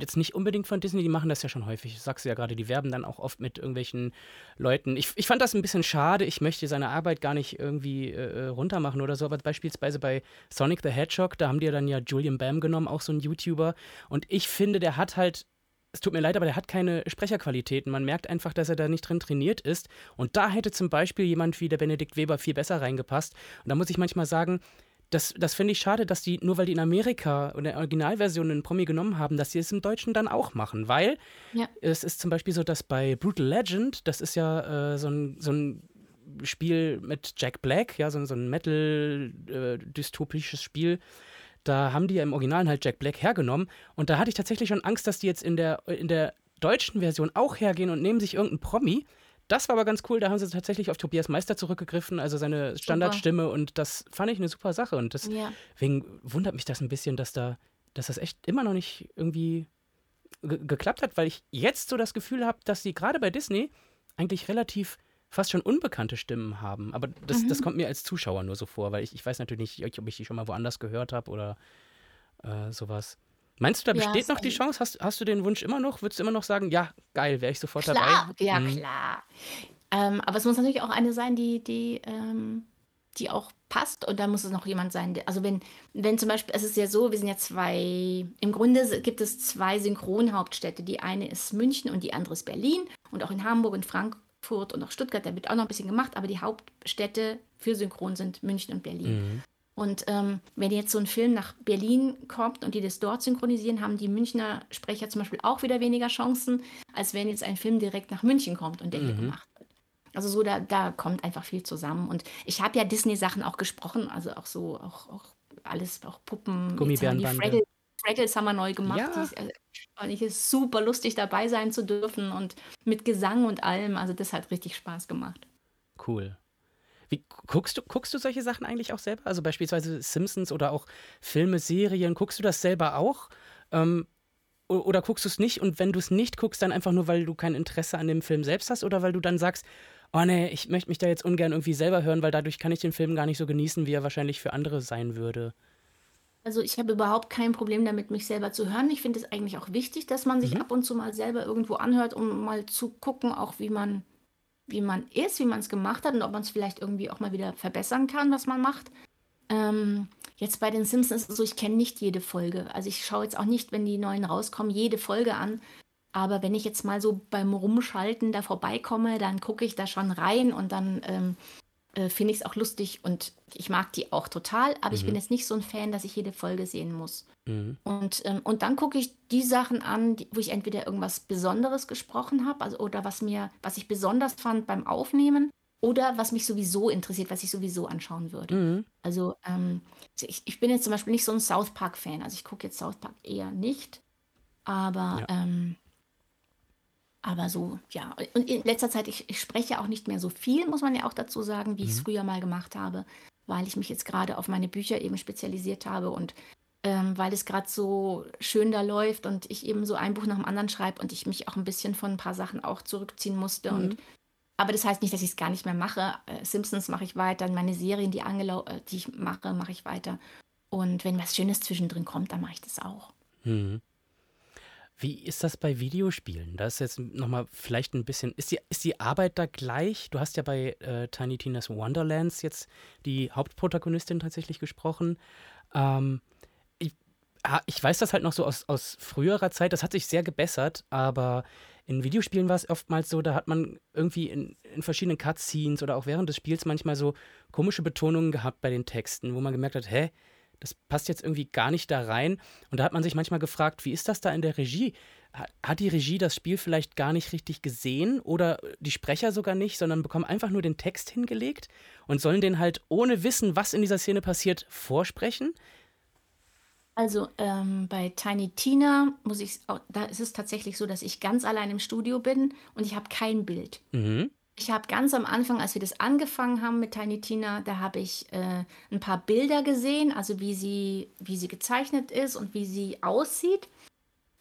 jetzt nicht unbedingt von Disney, die machen das ja schon häufig. Ich sag's ja gerade, die werben dann auch oft mit irgendwelchen Leuten. Ich, ich fand das ein bisschen schade. Ich möchte seine Arbeit gar nicht irgendwie äh, runtermachen oder so, aber beispielsweise bei Sonic the Hedgehog, da haben die ja dann ja Julian Bam genommen, auch so ein YouTuber. Und ich finde, der hat halt es tut mir leid, aber der hat keine Sprecherqualitäten. Man merkt einfach, dass er da nicht drin trainiert ist. Und da hätte zum Beispiel jemand wie der Benedikt Weber viel besser reingepasst. Und da muss ich manchmal sagen, das, das finde ich schade, dass die, nur weil die in Amerika und der Originalversion einen Promi genommen haben, dass sie es im Deutschen dann auch machen. Weil ja. es ist zum Beispiel so, dass bei Brutal Legend, das ist ja äh, so, ein, so ein Spiel mit Jack Black, ja, so, so ein Metal-dystopisches äh, Spiel, da haben die ja im Original halt Jack Black hergenommen. Und da hatte ich tatsächlich schon Angst, dass die jetzt in der, in der deutschen Version auch hergehen und nehmen sich irgendeinen Promi das war aber ganz cool, da haben sie tatsächlich auf Tobias Meister zurückgegriffen, also seine Standardstimme super. und das fand ich eine super Sache und deswegen ja. wundert mich das ein bisschen, dass da, dass das echt immer noch nicht irgendwie geklappt hat, weil ich jetzt so das Gefühl habe, dass sie gerade bei Disney eigentlich relativ fast schon unbekannte Stimmen haben. Aber das, mhm. das kommt mir als Zuschauer nur so vor, weil ich, ich weiß natürlich nicht, ob ich die schon mal woanders gehört habe oder äh, sowas. Meinst du, da besteht ja, noch die Chance? Hast, hast du den Wunsch immer noch? Würdest du immer noch sagen, ja, geil, wäre ich sofort klar, dabei? Ja, mhm. klar. Ähm, aber es muss natürlich auch eine sein, die, die, ähm, die auch passt. Und da muss es noch jemand sein. Der, also wenn, wenn zum Beispiel, es ist ja so, wir sind ja zwei, im Grunde gibt es zwei Synchronhauptstädte. Die eine ist München und die andere ist Berlin. Und auch in Hamburg und Frankfurt und auch Stuttgart, da wird auch noch ein bisschen gemacht, aber die Hauptstädte für Synchron sind München und Berlin. Mhm. Und ähm, wenn jetzt so ein Film nach Berlin kommt und die das dort synchronisieren, haben die Münchner Sprecher zum Beispiel auch wieder weniger Chancen, als wenn jetzt ein Film direkt nach München kommt und der hier mhm. gemacht wird. Also so, da, da kommt einfach viel zusammen. Und ich habe ja Disney-Sachen auch gesprochen, also auch so, auch, auch alles, auch Puppen. Gummibärenbande. Fraggles haben wir neu gemacht. Ja. Das, also, ich ist super lustig dabei sein zu dürfen und mit Gesang und allem. Also das hat richtig Spaß gemacht. Cool. Wie, guckst, du, guckst du solche Sachen eigentlich auch selber? Also beispielsweise Simpsons oder auch Filme, Serien, guckst du das selber auch? Ähm, oder guckst du es nicht und wenn du es nicht guckst, dann einfach nur, weil du kein Interesse an dem Film selbst hast oder weil du dann sagst, oh nee, ich möchte mich da jetzt ungern irgendwie selber hören, weil dadurch kann ich den Film gar nicht so genießen, wie er wahrscheinlich für andere sein würde. Also ich habe überhaupt kein Problem damit, mich selber zu hören. Ich finde es eigentlich auch wichtig, dass man sich Mhm. ab und zu mal selber irgendwo anhört, um mal zu gucken, auch wie man, wie man ist, wie man es gemacht hat und ob man es vielleicht irgendwie auch mal wieder verbessern kann, was man macht. Ähm, jetzt bei den Simpsons ist es so, ich kenne nicht jede Folge. Also ich schaue jetzt auch nicht, wenn die neuen rauskommen, jede Folge an. Aber wenn ich jetzt mal so beim Rumschalten da vorbeikomme, dann gucke ich da schon rein und dann ähm, äh, finde ich es auch lustig und ich mag die auch total, aber ich bin Mhm. jetzt nicht so ein Fan, dass ich jede Folge sehen muss. Mhm. Und, ähm, und dann gucke ich die Sachen an, die, wo ich entweder irgendwas Besonderes gesprochen habe, also oder was mir, was ich besonders fand beim Aufnehmen, oder was mich sowieso interessiert, was ich sowieso anschauen würde. Mhm. Also ähm, ich, ich bin jetzt zum Beispiel nicht so ein South Park-Fan, also ich gucke jetzt South Park eher nicht, aber Ja. ähm, aber so, ja. Und in letzter Zeit, ich, ich spreche auch nicht mehr so viel, muss man ja auch dazu sagen, wie ich es Mhm. früher mal gemacht habe, weil ich mich jetzt gerade auf meine Bücher eben spezialisiert habe und ähm, weil es gerade so schön da läuft und ich eben so ein Buch nach dem anderen schreibe und ich mich auch ein bisschen von ein paar Sachen auch zurückziehen musste. Mhm. Und, aber das heißt nicht, dass ich es gar nicht mehr mache. Äh, Simpsons mache ich weiter, meine Serien, die, angelau äh, die ich mache, mache ich weiter. Und wenn was Schönes zwischendrin kommt, dann mache ich das auch. Mhm. Wie ist das bei Videospielen? Da ist jetzt nochmal vielleicht ein bisschen. Ist die, ist die Arbeit da gleich? Du hast ja bei äh, Tiny Tina's Wonderlands jetzt die Hauptprotagonistin tatsächlich gesprochen. Ähm, ich, ah, ich weiß das halt noch so aus, aus früherer Zeit, das hat sich sehr gebessert, aber in Videospielen war es oftmals so, da hat man irgendwie in, in verschiedenen Cutscenes oder auch während des Spiels manchmal so komische Betonungen gehabt bei den Texten, wo man gemerkt hat, hä, das passt jetzt irgendwie gar nicht da rein. Und da hat man sich manchmal gefragt, wie ist das da in der Regie? Ha- Hat die Regie das Spiel vielleicht gar nicht richtig gesehen oder die Sprecher sogar nicht, sondern bekommen einfach nur den Text hingelegt und sollen den halt ohne Wissen, was in dieser Szene passiert, vorsprechen? Also ähm, bei Tiny Tina muss ich, da ist es tatsächlich so, dass ich ganz allein im Studio bin und ich habe kein Bild. Mhm. Ich habe ganz am Anfang, als wir das angefangen haben mit Tiny Tina, da habe ich äh, ein paar Bilder gesehen, also wie sie, wie sie gezeichnet ist und wie sie aussieht.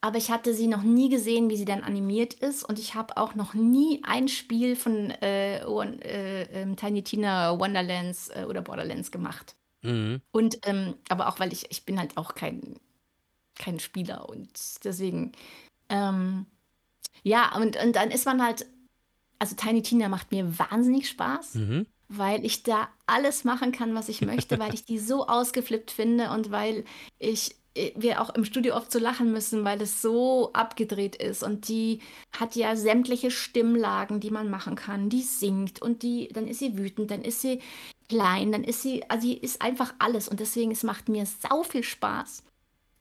Aber ich hatte sie noch nie gesehen, wie sie dann animiert ist. Und ich habe auch noch nie ein Spiel von äh, One, äh, ähm, Tiny Tina Wonderlands äh, oder Borderlands gemacht. Mhm. Und ähm, aber auch, weil ich, ich bin halt auch kein, kein Spieler und deswegen, ähm, ja, und, und dann ist man halt, also Tiny Tina macht mir wahnsinnig Spaß, Mhm. weil ich da alles machen kann, was ich möchte, weil ich die so ausgeflippt finde und weil ich äh, wir auch im Studio oft so lachen müssen, weil es so abgedreht ist und die hat ja sämtliche Stimmlagen, die man machen kann. Die singt und die, dann ist sie wütend, dann ist sie klein, dann ist sie, also sie ist einfach alles und deswegen es macht mir sau viel Spaß.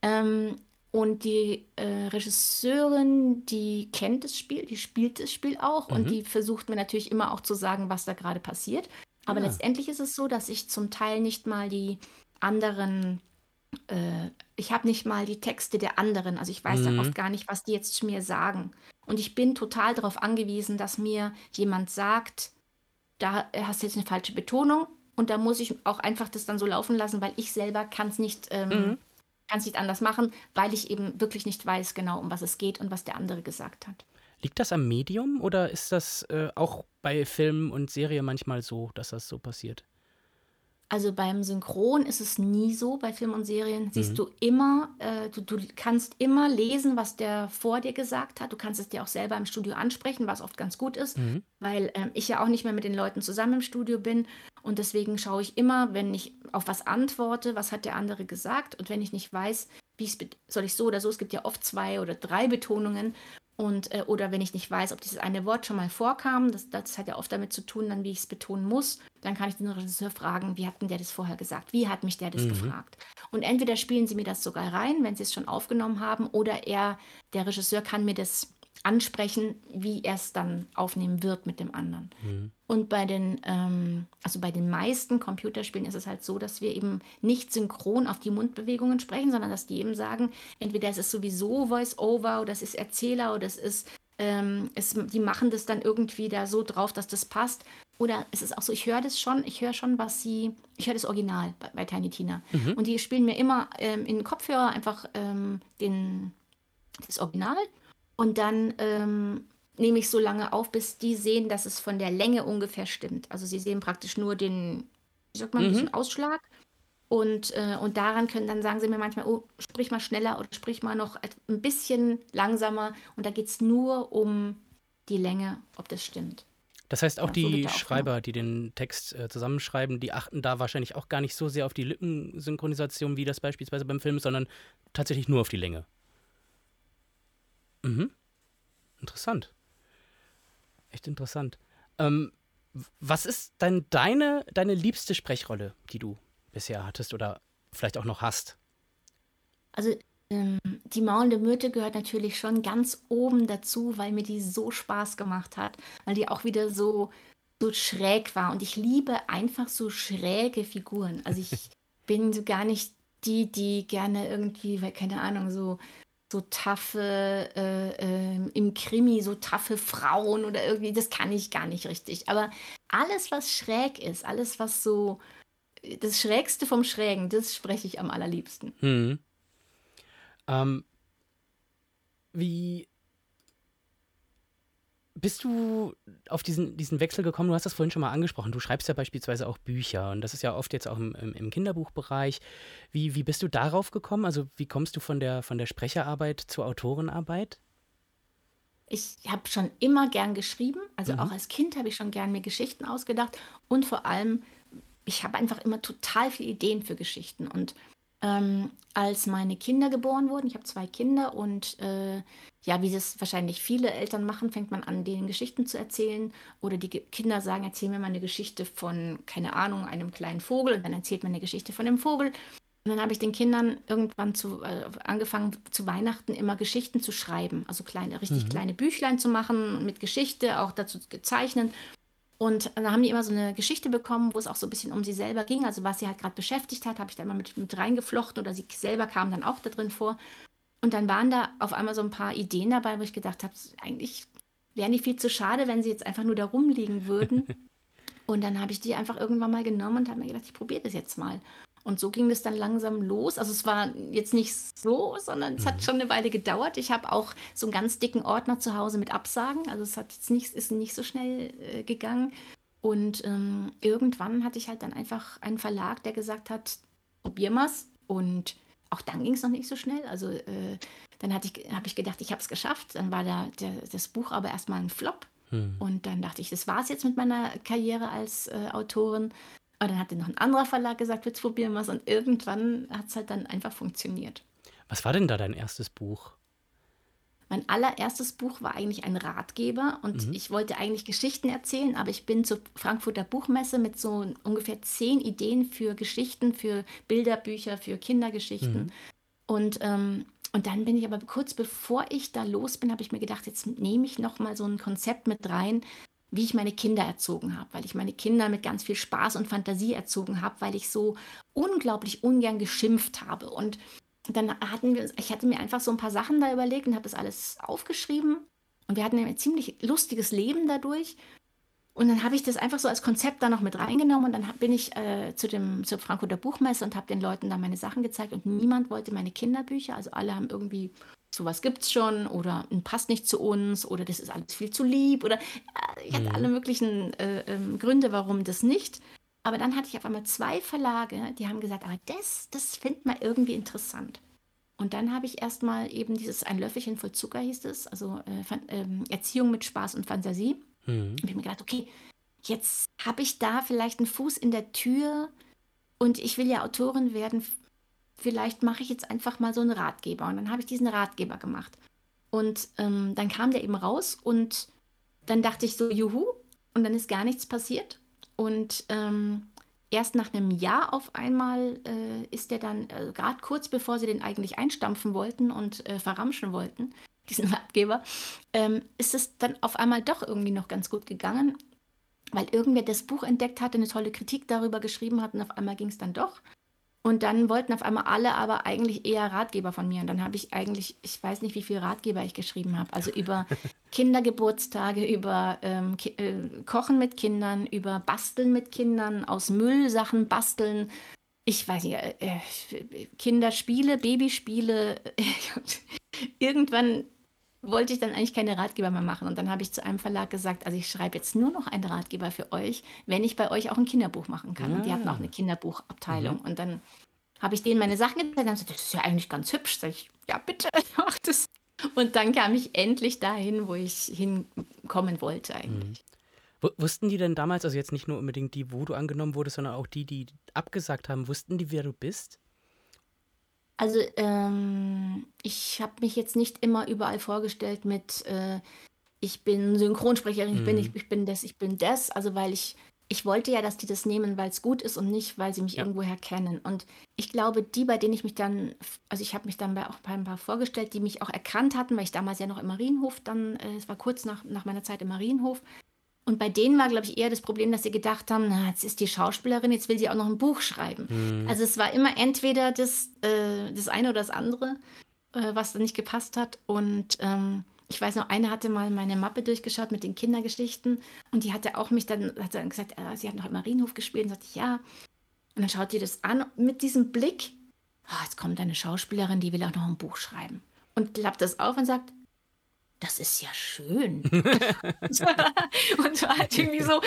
Ähm, und die äh, Regisseurin, die kennt das Spiel, die spielt das Spiel auch Mhm. und die versucht mir natürlich immer auch zu sagen, was da gerade passiert. Aber Ja. letztendlich ist es so, dass ich zum Teil nicht mal die anderen, äh, ich habe nicht mal die Texte der anderen. Also ich weiß dann Mhm. oft gar nicht, was die jetzt zu mir sagen. Und ich bin total darauf angewiesen, dass mir jemand sagt, da hast du jetzt eine falsche Betonung. Und da muss ich auch einfach das dann so laufen lassen, weil ich selber kann es nicht, ähm, Mhm. Kann's nicht anders machen, weil ich eben wirklich nicht weiß genau, um was es geht und was der andere gesagt hat. Liegt das am Medium oder ist das äh, auch bei Filmen und Serien manchmal so, dass das so passiert? Also beim Synchron ist es nie so, bei Filmen und Serien siehst Mhm. du immer, äh, du, du kannst immer lesen, was der vor dir gesagt hat. Du kannst es dir auch selber im Studio ansprechen, was oft ganz gut ist, Mhm. weil ähm, ich ja auch nicht mehr mit den Leuten zusammen im Studio bin. Und deswegen schaue ich immer, wenn ich auf was antworte, was hat der andere gesagt. Und wenn ich nicht weiß, wie ich es soll ich so oder so, es gibt ja oft zwei oder drei Betonungen. Und, äh, oder wenn ich nicht weiß, ob dieses eine Wort schon mal vorkam, das, das hat ja oft damit zu tun, dann wie ich es betonen muss, dann kann ich den Regisseur fragen, wie hat denn der das vorher gesagt? Wie hat mich der das Mhm. gefragt? Und entweder spielen sie mir das sogar rein, wenn sie es schon aufgenommen haben, oder er, der Regisseur kann mir das ansprechen, wie er es dann aufnehmen wird mit dem anderen. Mhm. Und bei den, ähm, also bei den meisten Computerspielen ist es halt so, dass wir eben nicht synchron auf die Mundbewegungen sprechen, sondern dass die eben sagen, entweder es ist sowieso Voice-Over oder es ist Erzähler oder es ist, ähm, es, die machen das dann irgendwie da so drauf, dass das passt. Oder es ist auch so, ich höre das schon, ich höre schon, was sie, ich höre das Original bei, bei Tiny Tina. Mhm. Und die spielen mir immer ähm, in den Kopfhörer einfach ähm, den, das Original. Und dann ähm, nehme ich so lange auf, bis die sehen, dass es von der Länge ungefähr stimmt. Also sie sehen praktisch nur den, wie sagt man, mhm. diesen Ausschlag. Und, äh, und daran können, dann sagen sie mir manchmal, oh, sprich mal schneller oder sprich mal noch ein bisschen langsamer. Und da geht es nur um die Länge, ob das stimmt. Das heißt, auch ja, die so Schreiber, die den Text äh, zusammenschreiben, die achten da wahrscheinlich auch gar nicht so sehr auf die Lippensynchronisation, wie das beispielsweise beim Film ist, sondern tatsächlich nur auf die Länge. Mhm. Interessant. Echt interessant. Ähm, was ist denn deine, deine liebste Sprechrolle, die du bisher hattest oder vielleicht auch noch hast? Also ähm, die maulende Myrte gehört natürlich schon ganz oben dazu, weil mir die so Spaß gemacht hat, weil die auch wieder so, so schräg war. Und ich liebe einfach so schräge Figuren. Also ich bin so gar nicht die, die gerne irgendwie, keine Ahnung, so so taffe, äh, äh, im Krimi so taffe Frauen oder irgendwie, das kann ich gar nicht richtig. Aber alles, was schräg ist, alles, was so, das Schrägste vom Schrägen, das spreche ich am allerliebsten. Hm. Ähm, wie bist du auf diesen, diesen Wechsel gekommen? Du hast das vorhin schon mal angesprochen. Du schreibst ja beispielsweise auch Bücher und das ist ja oft jetzt auch im, im, Kinderbuchbereich. Wie, wie bist du darauf gekommen? Also wie kommst du von der, von der Sprecherarbeit zur Autorenarbeit? Ich habe schon immer gern geschrieben. Also mhm. auch als Kind habe ich schon gern mir Geschichten ausgedacht und vor allem, ich habe einfach immer total viele Ideen für Geschichten und ähm, als meine Kinder geboren wurden. Ich habe zwei Kinder und äh, ja, wie das wahrscheinlich viele Eltern machen, fängt man an, denen Geschichten zu erzählen. Oder die Kinder sagen, erzähl mir mal eine Geschichte von, keine Ahnung, einem kleinen Vogel. Und dann erzählt man eine Geschichte von dem Vogel. Und dann habe ich den Kindern irgendwann zu, äh, angefangen, zu Weihnachten immer Geschichten zu schreiben. Also kleine, richtig mhm. kleine Büchlein zu machen mit Geschichte, auch dazu gezeichnen. Und dann haben die immer so eine Geschichte bekommen, wo es auch so ein bisschen um sie selber ging. Also was sie halt gerade beschäftigt hat, habe ich da immer mit, mit reingeflochten oder sie selber kam dann auch da drin vor. Und dann waren da auf einmal so ein paar Ideen dabei, wo ich gedacht habe, eigentlich wären die viel zu schade, wenn sie jetzt einfach nur da rumliegen würden. und dann habe ich die einfach irgendwann mal genommen und habe mir gedacht, ich probiere das jetzt mal. Und so ging das dann langsam los. Also es war jetzt nicht so, sondern es mhm. hat schon eine Weile gedauert. Ich habe auch so einen ganz dicken Ordner zu Hause mit Absagen. Also es hat jetzt nicht, ist nicht so schnell äh, gegangen. Und ähm, irgendwann hatte ich halt dann einfach einen Verlag, der gesagt hat, probier mal's. Und auch dann ging es noch nicht so schnell. Also äh, dann habe ich gedacht, ich habe es geschafft. Dann war da der, das Buch aber erstmal ein Flop. Hm. Und dann dachte ich, das war es jetzt mit meiner Karriere als äh, Autorin. Und dann hat noch ein anderer Verlag gesagt, jetzt probieren wir es. Und irgendwann hat es halt dann einfach funktioniert. Was war denn da dein erstes Buch? Mein allererstes Buch war eigentlich ein Ratgeber und mhm. ich wollte eigentlich Geschichten erzählen, aber ich bin zur Frankfurter Buchmesse mit so ungefähr zehn Ideen für Geschichten, für Bilderbücher, für Kindergeschichten. Mhm. Und, ähm, und dann bin ich aber kurz bevor ich da los bin, habe ich mir gedacht, jetzt nehme ich noch mal so ein Konzept mit rein, wie ich meine Kinder erzogen habe, weil ich meine Kinder mit ganz viel Spaß und Fantasie erzogen habe, weil ich so unglaublich ungern geschimpft habe. Und dann hatten wir, ich hatte mir einfach so ein paar Sachen da überlegt und habe das alles aufgeschrieben. Und wir hatten ein ziemlich lustiges Leben dadurch. Und dann habe ich das einfach so als Konzept da noch mit reingenommen und dann bin ich äh, zu dem, zur Frankfurter Buchmesse und habe den Leuten da meine Sachen gezeigt und niemand wollte meine Kinderbücher. Also alle haben irgendwie sowas es schon oder passt nicht zu uns oder das ist alles viel zu lieb oder äh, ich hatte mhm. alle möglichen äh, äh, Gründe, warum das nicht. Aber dann hatte ich auf einmal zwei Verlage, die haben gesagt, aber das, das findet man irgendwie interessant. Und dann habe ich erstmal eben dieses Ein Löffelchen voll Zucker hieß es, also äh, ähm, Erziehung mit Spaß und Fantasie. Mhm. Und ich habe mir gedacht, okay, jetzt habe ich da vielleicht einen Fuß in der Tür und ich will ja Autorin werden vielleicht mache ich jetzt einfach mal so einen Ratgeber. Und dann habe ich diesen Ratgeber gemacht. Und ähm, dann kam der eben raus und dann dachte ich so, juhu, und dann ist gar nichts passiert. Und ähm, erst nach einem Jahr auf einmal äh, ist der dann, äh, gerade kurz bevor sie den eigentlich einstampfen wollten und äh, verramschen wollten, diesen Ratgeber, ähm, ist es dann auf einmal doch irgendwie noch ganz gut gegangen, weil irgendwer das Buch entdeckt hatte, eine tolle Kritik darüber geschrieben hat und auf einmal ging es dann doch. Und dann wollten auf einmal alle aber eigentlich eher Ratgeber von mir. Und dann habe ich eigentlich, ich weiß nicht, wie viele Ratgeber ich geschrieben habe. Also über Kindergeburtstage, über ähm, Ki äh, Kochen mit Kindern, über Basteln mit Kindern, aus Müll Sachen basteln. Ich weiß nicht, äh, äh Kinderspiele, Babyspiele. irgendwann wollte ich dann eigentlich keine Ratgeber mehr machen. Und dann habe ich zu einem Verlag gesagt, also ich schreibe jetzt nur noch einen Ratgeber für euch, wenn ich bei euch auch ein Kinderbuch machen kann. Und die hatten auch eine Kinderbuchabteilung. Mhm. Und dann habe ich denen meine Sachen gezeigt und haben gesagt, das ist ja eigentlich ganz hübsch. Sag ich, ja bitte, mach das. Und dann kam ich endlich dahin, wo ich hinkommen wollte eigentlich. W wussten die denn damals, also jetzt nicht nur unbedingt die, wo du angenommen wurdest, sondern auch die, die abgesagt haben, wussten die, wer du bist? Also ähm, ich habe mich jetzt nicht immer überall vorgestellt mit, äh, ich bin Synchronsprecherin, ich bin Mhm. ich, ich bin das, ich bin das. Also weil ich, ich wollte ja, dass die das nehmen, weil es gut ist und nicht, weil sie mich Ja. irgendwoher kennen. Und ich glaube, die, bei denen ich mich dann, also ich habe mich dann bei, auch bei ein paar vorgestellt, die mich auch erkannt hatten, weil ich damals ja noch im Marienhof dann, äh, es war kurz nach, nach meiner Zeit im Marienhof. Und bei denen war, glaube ich, eher das Problem, dass sie gedacht haben, na, jetzt ist die Schauspielerin, jetzt will sie auch noch ein Buch schreiben. Mhm. Also es war immer entweder das, äh, das eine oder das andere, äh, was dann nicht gepasst hat. Und ähm, ich weiß noch, eine hatte mal meine Mappe durchgeschaut mit den Kindergeschichten und die hatte auch mich dann, hat dann gesagt, äh, sie hat noch im Marienhof gespielt und sagte, ja. Und dann schaut die das an mit diesem Blick, ah, jetzt kommt eine Schauspielerin, die will auch noch ein Buch schreiben. Und klappt das auf und sagt, das ist ja schön. und war halt irgendwie so,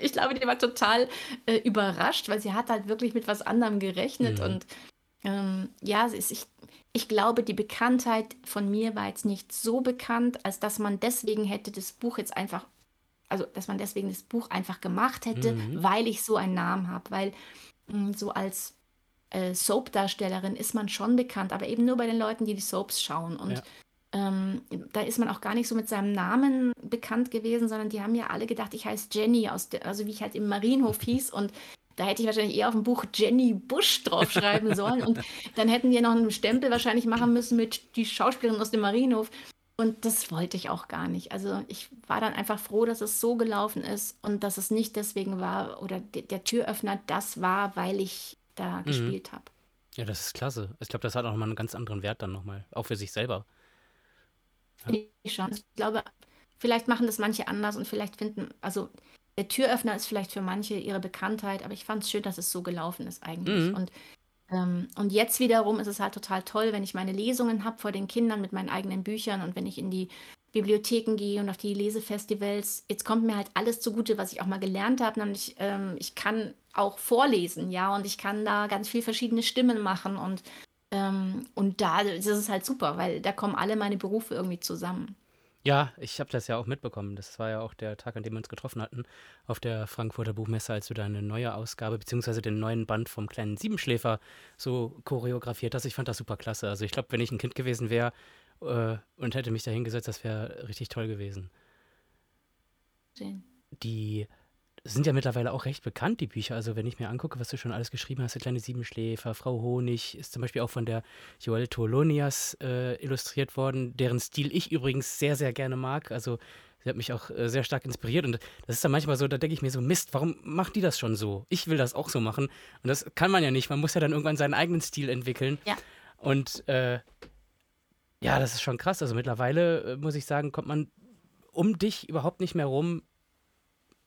ich glaube, die war total äh, überrascht, weil sie hat halt wirklich mit was anderem gerechnet. Mhm. Und ähm, ja, ist, ich, ich glaube, die Bekanntheit von mir war jetzt nicht so bekannt, als dass man deswegen hätte das Buch jetzt einfach, also dass man deswegen das Buch einfach gemacht hätte, Mhm. weil ich so einen Namen habe. Weil mh, so als äh, Soap-Darstellerin ist man schon bekannt, aber eben nur bei den Leuten, die die Soaps schauen. Und Ja. Ähm, da ist man auch gar nicht so mit seinem Namen bekannt gewesen, sondern die haben ja alle gedacht, ich heiße Jenny, aus der, also wie ich halt im Marienhof hieß. Und da hätte ich wahrscheinlich eher auf dem Buch Jenny Busch draufschreiben sollen. Und dann hätten wir noch einen Stempel wahrscheinlich machen müssen mit die Schauspielerin aus dem Marienhof. Und das wollte ich auch gar nicht. Also ich war dann einfach froh, dass es so gelaufen ist und dass es nicht deswegen war oder de- der Türöffner das war, weil ich da gespielt habe. Ja, das ist klasse. Ich glaube, das hat auch nochmal einen ganz anderen Wert dann nochmal, auch für sich selber. Ich schon. Ich glaube, vielleicht machen das manche anders und vielleicht finden, also der Türöffner ist vielleicht für manche ihre Bekanntheit, aber ich fand es schön, dass es so gelaufen ist eigentlich. Mhm. Und, ähm, und jetzt wiederum ist es halt total toll, wenn ich meine Lesungen habe vor den Kindern mit meinen eigenen Büchern und wenn ich in die Bibliotheken gehe und auf die Lesefestivals. Jetzt kommt mir halt alles zugute, was ich auch mal gelernt habe, nämlich ähm, ich kann auch vorlesen, ja, und ich kann da ganz viel verschiedene Stimmen machen und ähm, und da ist es halt super, weil da kommen alle meine Berufe irgendwie zusammen. Ja, ich habe das ja auch mitbekommen. Das war ja auch der Tag, an dem wir uns getroffen hatten, auf der Frankfurter Buchmesse, als du deine neue Ausgabe, beziehungsweise den neuen Band vom kleinen Siebenschläfer so choreografiert hast. Ich fand das super klasse. Also ich glaube, wenn ich ein Kind gewesen wäre äh, und hätte mich da hingesetzt, das wäre richtig toll gewesen. Schön. Die sind ja mittlerweile auch recht bekannt, die Bücher. Also wenn ich mir angucke, was du schon alles geschrieben hast, der kleine Siebenschläfer, Frau Honig, ist zum Beispiel auch von der Joelle Tolonias äh, illustriert worden, deren Stil ich übrigens sehr, sehr gerne mag. Also sie hat mich auch äh, sehr stark inspiriert. Und das ist dann manchmal so, da denke ich mir so, Mist, warum macht die das schon so? Ich will das auch so machen. Und das kann man ja nicht. Man muss ja dann irgendwann seinen eigenen Stil entwickeln. Ja. Und äh, ja, das ist schon krass. Also mittlerweile, äh, muss ich sagen, kommt man um dich überhaupt nicht mehr rum,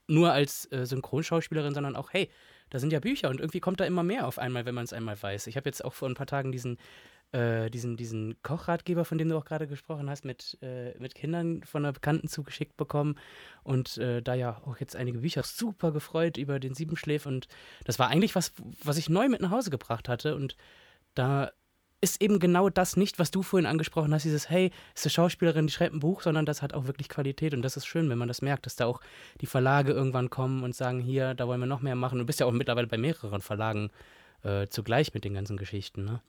nur als äh, Synchronschauspielerin, sondern auch, hey, da sind ja Bücher und irgendwie kommt da immer mehr auf einmal, wenn man es einmal weiß. Ich habe jetzt auch vor ein paar Tagen diesen, äh, diesen, diesen Kochratgeber, von dem du auch gerade gesprochen hast, mit, äh, mit Kindern von einer Bekannten zugeschickt bekommen und äh, da ja auch jetzt einige Bücher super gefreut über den Siebenschläf und das war eigentlich was, was ich neu mit nach Hause gebracht hatte und da ist eben genau das nicht, was du vorhin angesprochen hast, dieses, hey, ist eine Schauspielerin, die schreibt ein Buch, sondern das hat auch wirklich Qualität und das ist schön, wenn man das merkt, dass da auch die Verlage irgendwann kommen und sagen, hier, da wollen wir noch mehr machen. Du bist ja auch mittlerweile bei mehreren Verlagen äh, zugleich mit den ganzen Geschichten, ne?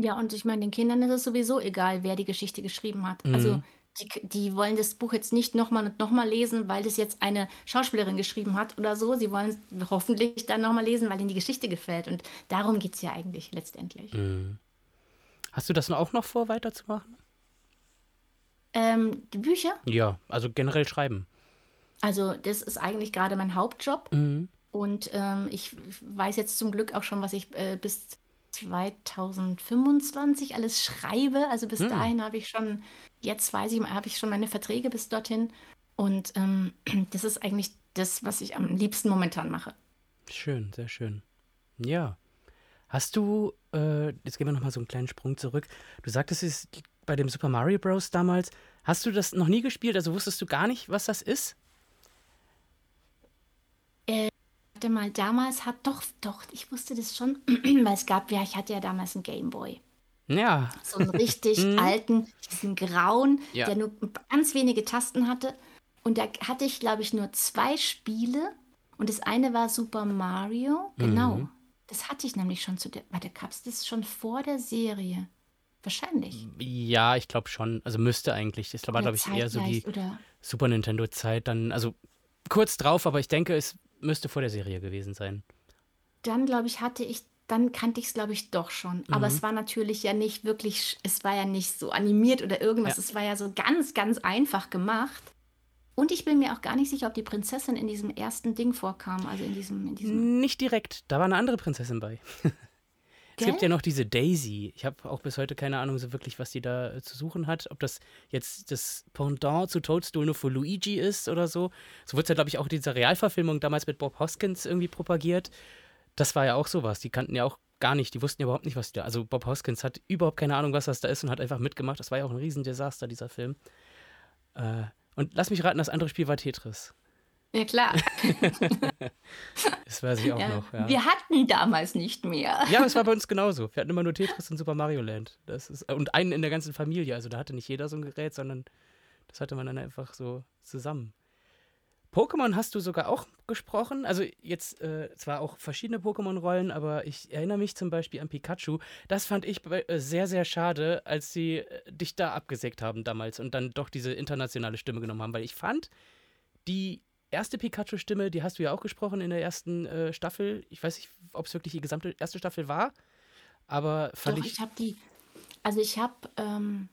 Ja, und ich meine, den Kindern ist es sowieso egal, wer die Geschichte geschrieben hat. Mhm. Also die, die wollen das Buch jetzt nicht nochmal und nochmal lesen, weil das jetzt eine Schauspielerin geschrieben hat oder so. Sie wollen es hoffentlich dann nochmal lesen, weil ihnen die Geschichte gefällt. Und darum geht es ja eigentlich letztendlich. Mhm. Hast du das auch noch vor, weiterzumachen? Ähm, die Bücher, Ja, also generell schreiben. also das ist eigentlich gerade mein Hauptjob. Mhm. Und ähm, ich weiß jetzt zum Glück auch schon, was ich äh, bis 2025 alles schreibe. Also bis Hm. dahin habe ich schon, jetzt weiß ich, habe ich schon meine Verträge bis dorthin. Und ähm, das ist eigentlich das, was ich am liebsten momentan mache. Schön, sehr schön. Ja. Hast du, äh, jetzt gehen wir nochmal so einen kleinen Sprung zurück. Du sagtest, es bei dem Super Mario Bros. damals, hast du das noch nie gespielt? Also wusstest du gar nicht, was das ist? Äh, warte mal, damals hat doch, doch, ich wusste das schon, weil es gab, ja, ich hatte ja damals einen Gameboy. Ja. So einen richtig Mhm. alten, diesen grauen, Ja. der nur ganz wenige Tasten hatte. Und da hatte ich, glaube ich, nur zwei Spiele. Und das eine war Super Mario. Genau. Mhm. Das hatte ich nämlich schon zu der. Warte, gab es das schon vor der Serie? Wahrscheinlich. Ja, ich glaube schon. Also müsste eigentlich. Das war, glaube ich, eher so die Oder Super Nintendo-Zeit dann. Also kurz drauf, aber ich denke, es müsste vor der Serie gewesen sein. dann, glaube ich, hatte ich, dann kannte ich es, glaube ich, doch schon. Aber Mhm. es war natürlich ja nicht wirklich, es war ja nicht so animiert oder irgendwas. Ja. Es war ja so ganz, ganz einfach gemacht. Und ich bin mir auch gar nicht sicher, ob die Prinzessin in diesem ersten Ding vorkam, also in diesem, in diesem Nicht direkt. Da war eine andere Prinzessin bei. Es gibt ja noch diese Daisy. Ich habe auch bis heute keine Ahnung so wirklich, was die da äh, zu suchen hat. Ob das jetzt das Pendant zu Toadstool nur für Luigi ist oder so. So wird es ja, glaube ich, auch in dieser Realverfilmung damals mit Bob Hoskins irgendwie propagiert. Das war ja auch sowas. Die kannten ja auch gar nicht, die wussten ja überhaupt nicht, was die da. Also Bob Hoskins hat überhaupt keine Ahnung, was das da ist und hat einfach mitgemacht. Das war ja auch ein Riesendesaster, dieser Film. Äh, und lass mich raten, das andere Spiel war Tetris. Ja, klar. Das weiß ich auch Ja. noch. Ja. Wir hatten damals nicht mehr. Ja, es war bei uns genauso. Wir hatten immer nur Tetris und Super Mario Land. Das ist, und einen in der ganzen Familie. Also da hatte nicht jeder so ein Gerät, sondern das hatte man dann einfach so zusammen. Pokémon hast du sogar auch gesprochen. Also jetzt äh, zwar auch verschiedene Pokémon-Rollen, aber ich erinnere mich zum Beispiel an Pikachu. Das fand ich äh, sehr, sehr schade, als sie äh, dich da abgesägt haben damals und dann doch diese internationale Stimme genommen haben, weil ich fand, die erste Pikachu-Stimme, die hast du ja auch gesprochen in der ersten äh, Staffel. Ich weiß nicht, ob es wirklich die gesamte erste Staffel war, aber fand Doch, ich. ich habe die, also ich habe, ähm,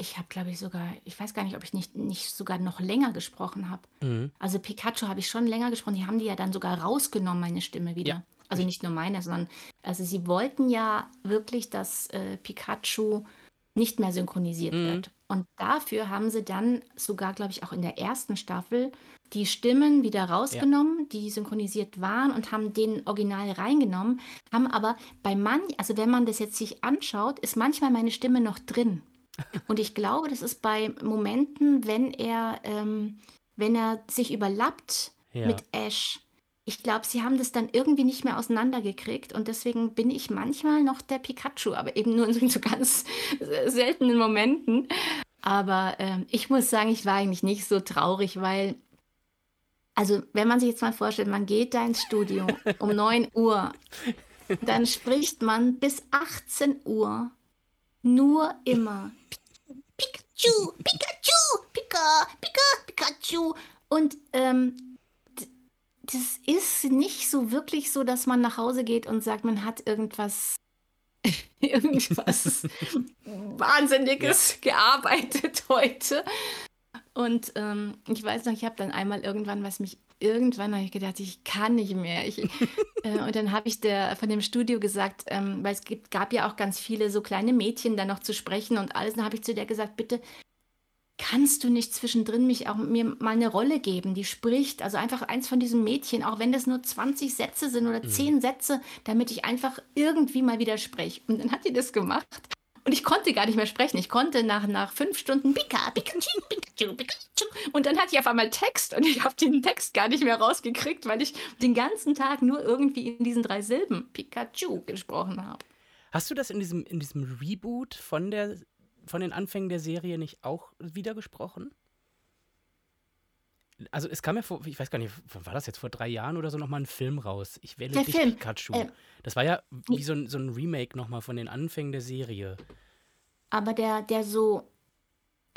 ich habe, glaube ich, sogar, ich weiß gar nicht, ob ich nicht, nicht sogar noch länger gesprochen habe. Mhm. Also Pikachu habe ich schon länger gesprochen. Die haben die ja dann sogar rausgenommen, meine Stimme wieder. Ja. Also nicht nur meine, sondern also sie wollten ja wirklich, dass äh, Pikachu nicht mehr synchronisiert Mhm. wird. Und dafür haben sie dann sogar, glaube ich, auch in der ersten Staffel die Stimmen wieder rausgenommen, die synchronisiert waren und haben den Original reingenommen, haben aber bei manch, also wenn man das jetzt sich anschaut, ist manchmal meine Stimme noch drin. Und ich glaube, das ist bei Momenten, wenn er, ähm, wenn er sich überlappt Ja. mit Ash. Ich glaube, sie haben das dann irgendwie nicht mehr auseinandergekriegt und deswegen bin ich manchmal noch der Pikachu, aber eben nur in so ganz seltenen Momenten. Aber ähm, ich muss sagen, ich war eigentlich nicht so traurig, weil, also wenn man sich jetzt mal vorstellt, man geht da ins Studio um 9 Uhr, dann spricht man bis 18 Uhr nur immer Pikachu, Pikachu, Pika, Pika, Pikachu. Und ähm, das ist nicht so wirklich so, dass man nach Hause geht und sagt, man hat irgendwas, irgendwas Wahnsinniges gearbeitet heute. Und ähm, ich weiß noch, ich habe dann einmal irgendwann, was mich irgendwann habe ich gedacht, ich kann nicht mehr. Ich, äh, und dann habe ich der von dem Studio gesagt, ähm, weil es gibt, gab ja auch ganz viele so kleine Mädchen da noch zu sprechen und alles. Dann habe ich zu der gesagt, bitte kannst du nicht zwischendrin mich auch mir mal eine Rolle geben, die spricht, also einfach eins von diesen Mädchen, auch wenn das nur 20 Sätze sind oder 10 Sätze, damit ich einfach irgendwie mal wieder spreche. Und dann hat die das gemacht. Und ich konnte gar nicht mehr sprechen. Ich konnte nach, nach fünf Stunden Pika, Pikachu, Pikachu, Pikachu. Und dann hatte ich auf einmal Text und ich habe den Text gar nicht mehr rausgekriegt, weil ich den ganzen Tag nur irgendwie in diesen drei Silben Pikachu gesprochen habe. Hast du das in diesem, in diesem Reboot von, der, von den Anfängen der Serie nicht auch wieder gesprochen? Also es kam ja vor, ich weiß gar nicht, wann war das jetzt, vor drei Jahren oder so nochmal ein Film raus. Ich wähle Der dich Film, Pikachu. äh, das war ja wie so ein, so ein Remake nochmal von den Anfängen der Serie. Aber der, der so,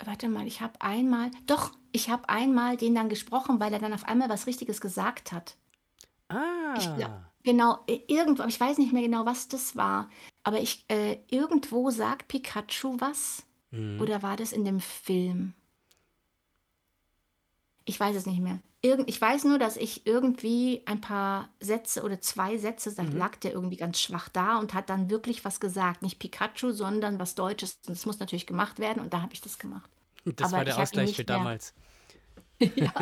warte mal, ich habe einmal, doch, ich habe einmal den dann gesprochen, weil er dann auf einmal was Richtiges gesagt hat. Ah. Ich Genau, i- irgendwo, ich weiß nicht mehr genau, was das war. Aber ich, äh, irgendwo sagt Pikachu was. Mhm. Oder war das in dem Film? Ich weiß es nicht mehr. Irgend, ich weiß nur, dass ich irgendwie ein paar Sätze oder zwei Sätze, da Mhm. lag der irgendwie ganz schwach da und hat dann wirklich was gesagt. Nicht Pikachu, sondern was Deutsches. Und das muss natürlich gemacht werden und da habe ich das gemacht. das aber war der Ausgleich für damals. Ja,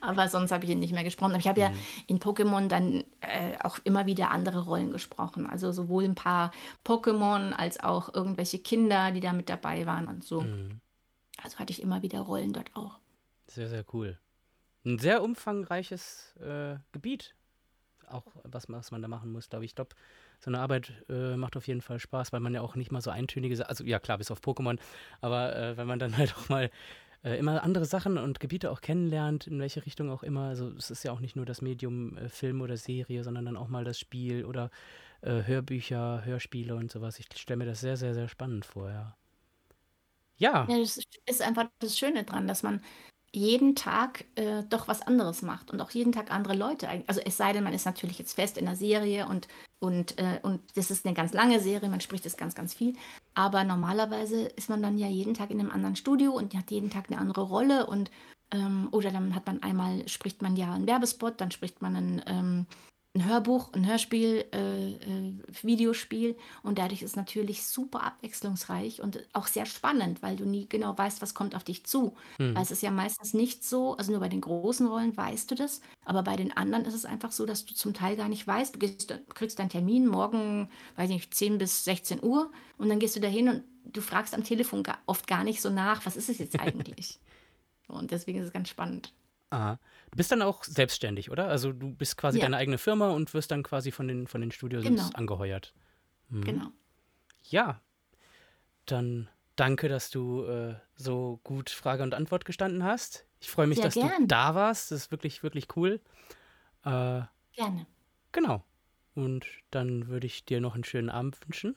aber sonst habe ich ihn nicht mehr gesprochen. Aber ich habe ja Mhm. in Pokémon dann äh, auch immer wieder andere Rollen gesprochen. Also sowohl ein paar Pokémon als auch irgendwelche Kinder, die da mit dabei waren und so. Mhm. Also hatte ich immer wieder Rollen dort auch. Sehr, sehr cool. Ein sehr umfangreiches äh, Gebiet, auch was, was man da machen muss, glaube ich. Ich glaube, so eine Arbeit äh, macht auf jeden Fall Spaß, weil man ja auch nicht mal so eintönige, Sa- also ja klar, bis auf Pokémon, aber äh, wenn man dann halt auch mal äh, immer andere Sachen und Gebiete auch kennenlernt, in welche Richtung auch immer. Also es ist ja auch nicht nur das Medium äh, Film oder Serie, sondern dann auch mal das Spiel oder äh, Hörbücher, Hörspiele und sowas. Ich stelle mir das sehr, sehr, sehr spannend vor, ja. Ja, Ja, das ist einfach das Schöne dran, dass man jeden Tag äh, doch was anderes macht und auch jeden Tag andere Leute. Also es sei denn, man ist natürlich jetzt fest in der Serie und, und, äh, und das ist eine ganz lange Serie, man spricht es ganz, ganz viel. Aber normalerweise ist man dann ja jeden Tag in einem anderen Studio und hat jeden Tag eine andere Rolle und ähm, oder dann hat man einmal, spricht man ja einen Werbespot, dann spricht man ein, ähm, ein Hörbuch, ein Hörspiel, äh, äh, Videospiel und dadurch ist es natürlich super abwechslungsreich und auch sehr spannend, weil du nie genau weißt, was kommt auf dich zu. hm. Weil es ist ja meistens nicht so, also nur bei den großen Rollen weißt du das, aber bei den anderen ist es einfach so, dass du zum Teil gar nicht weißt, du gehst, kriegst deinen Termin morgen, weiß nicht, 10 bis 16 Uhr und dann gehst du dahin und du fragst am Telefon oft gar nicht so nach, was ist es jetzt eigentlich? und deswegen ist es ganz spannend. Ah, du bist dann auch selbstständig, oder? Also du bist quasi Ja. deine eigene Firma und wirst dann quasi von den, von den Studios Genau. angeheuert. Mhm. Genau. Ja, dann danke, dass du äh, so gut Frage und Antwort gestanden hast. Ich freue mich, Sehr dass du gern. da warst. Das ist wirklich, wirklich cool. Äh, Gerne. genau. Und dann würde ich dir noch einen schönen Abend wünschen.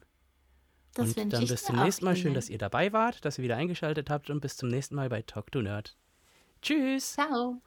Das und dann bis zum nächsten Mal. Schön, dass ihr dabei wart, dass ihr wieder eingeschaltet habt und bis zum nächsten Mal bei Talk to Nerd. Tschüss. Ciao.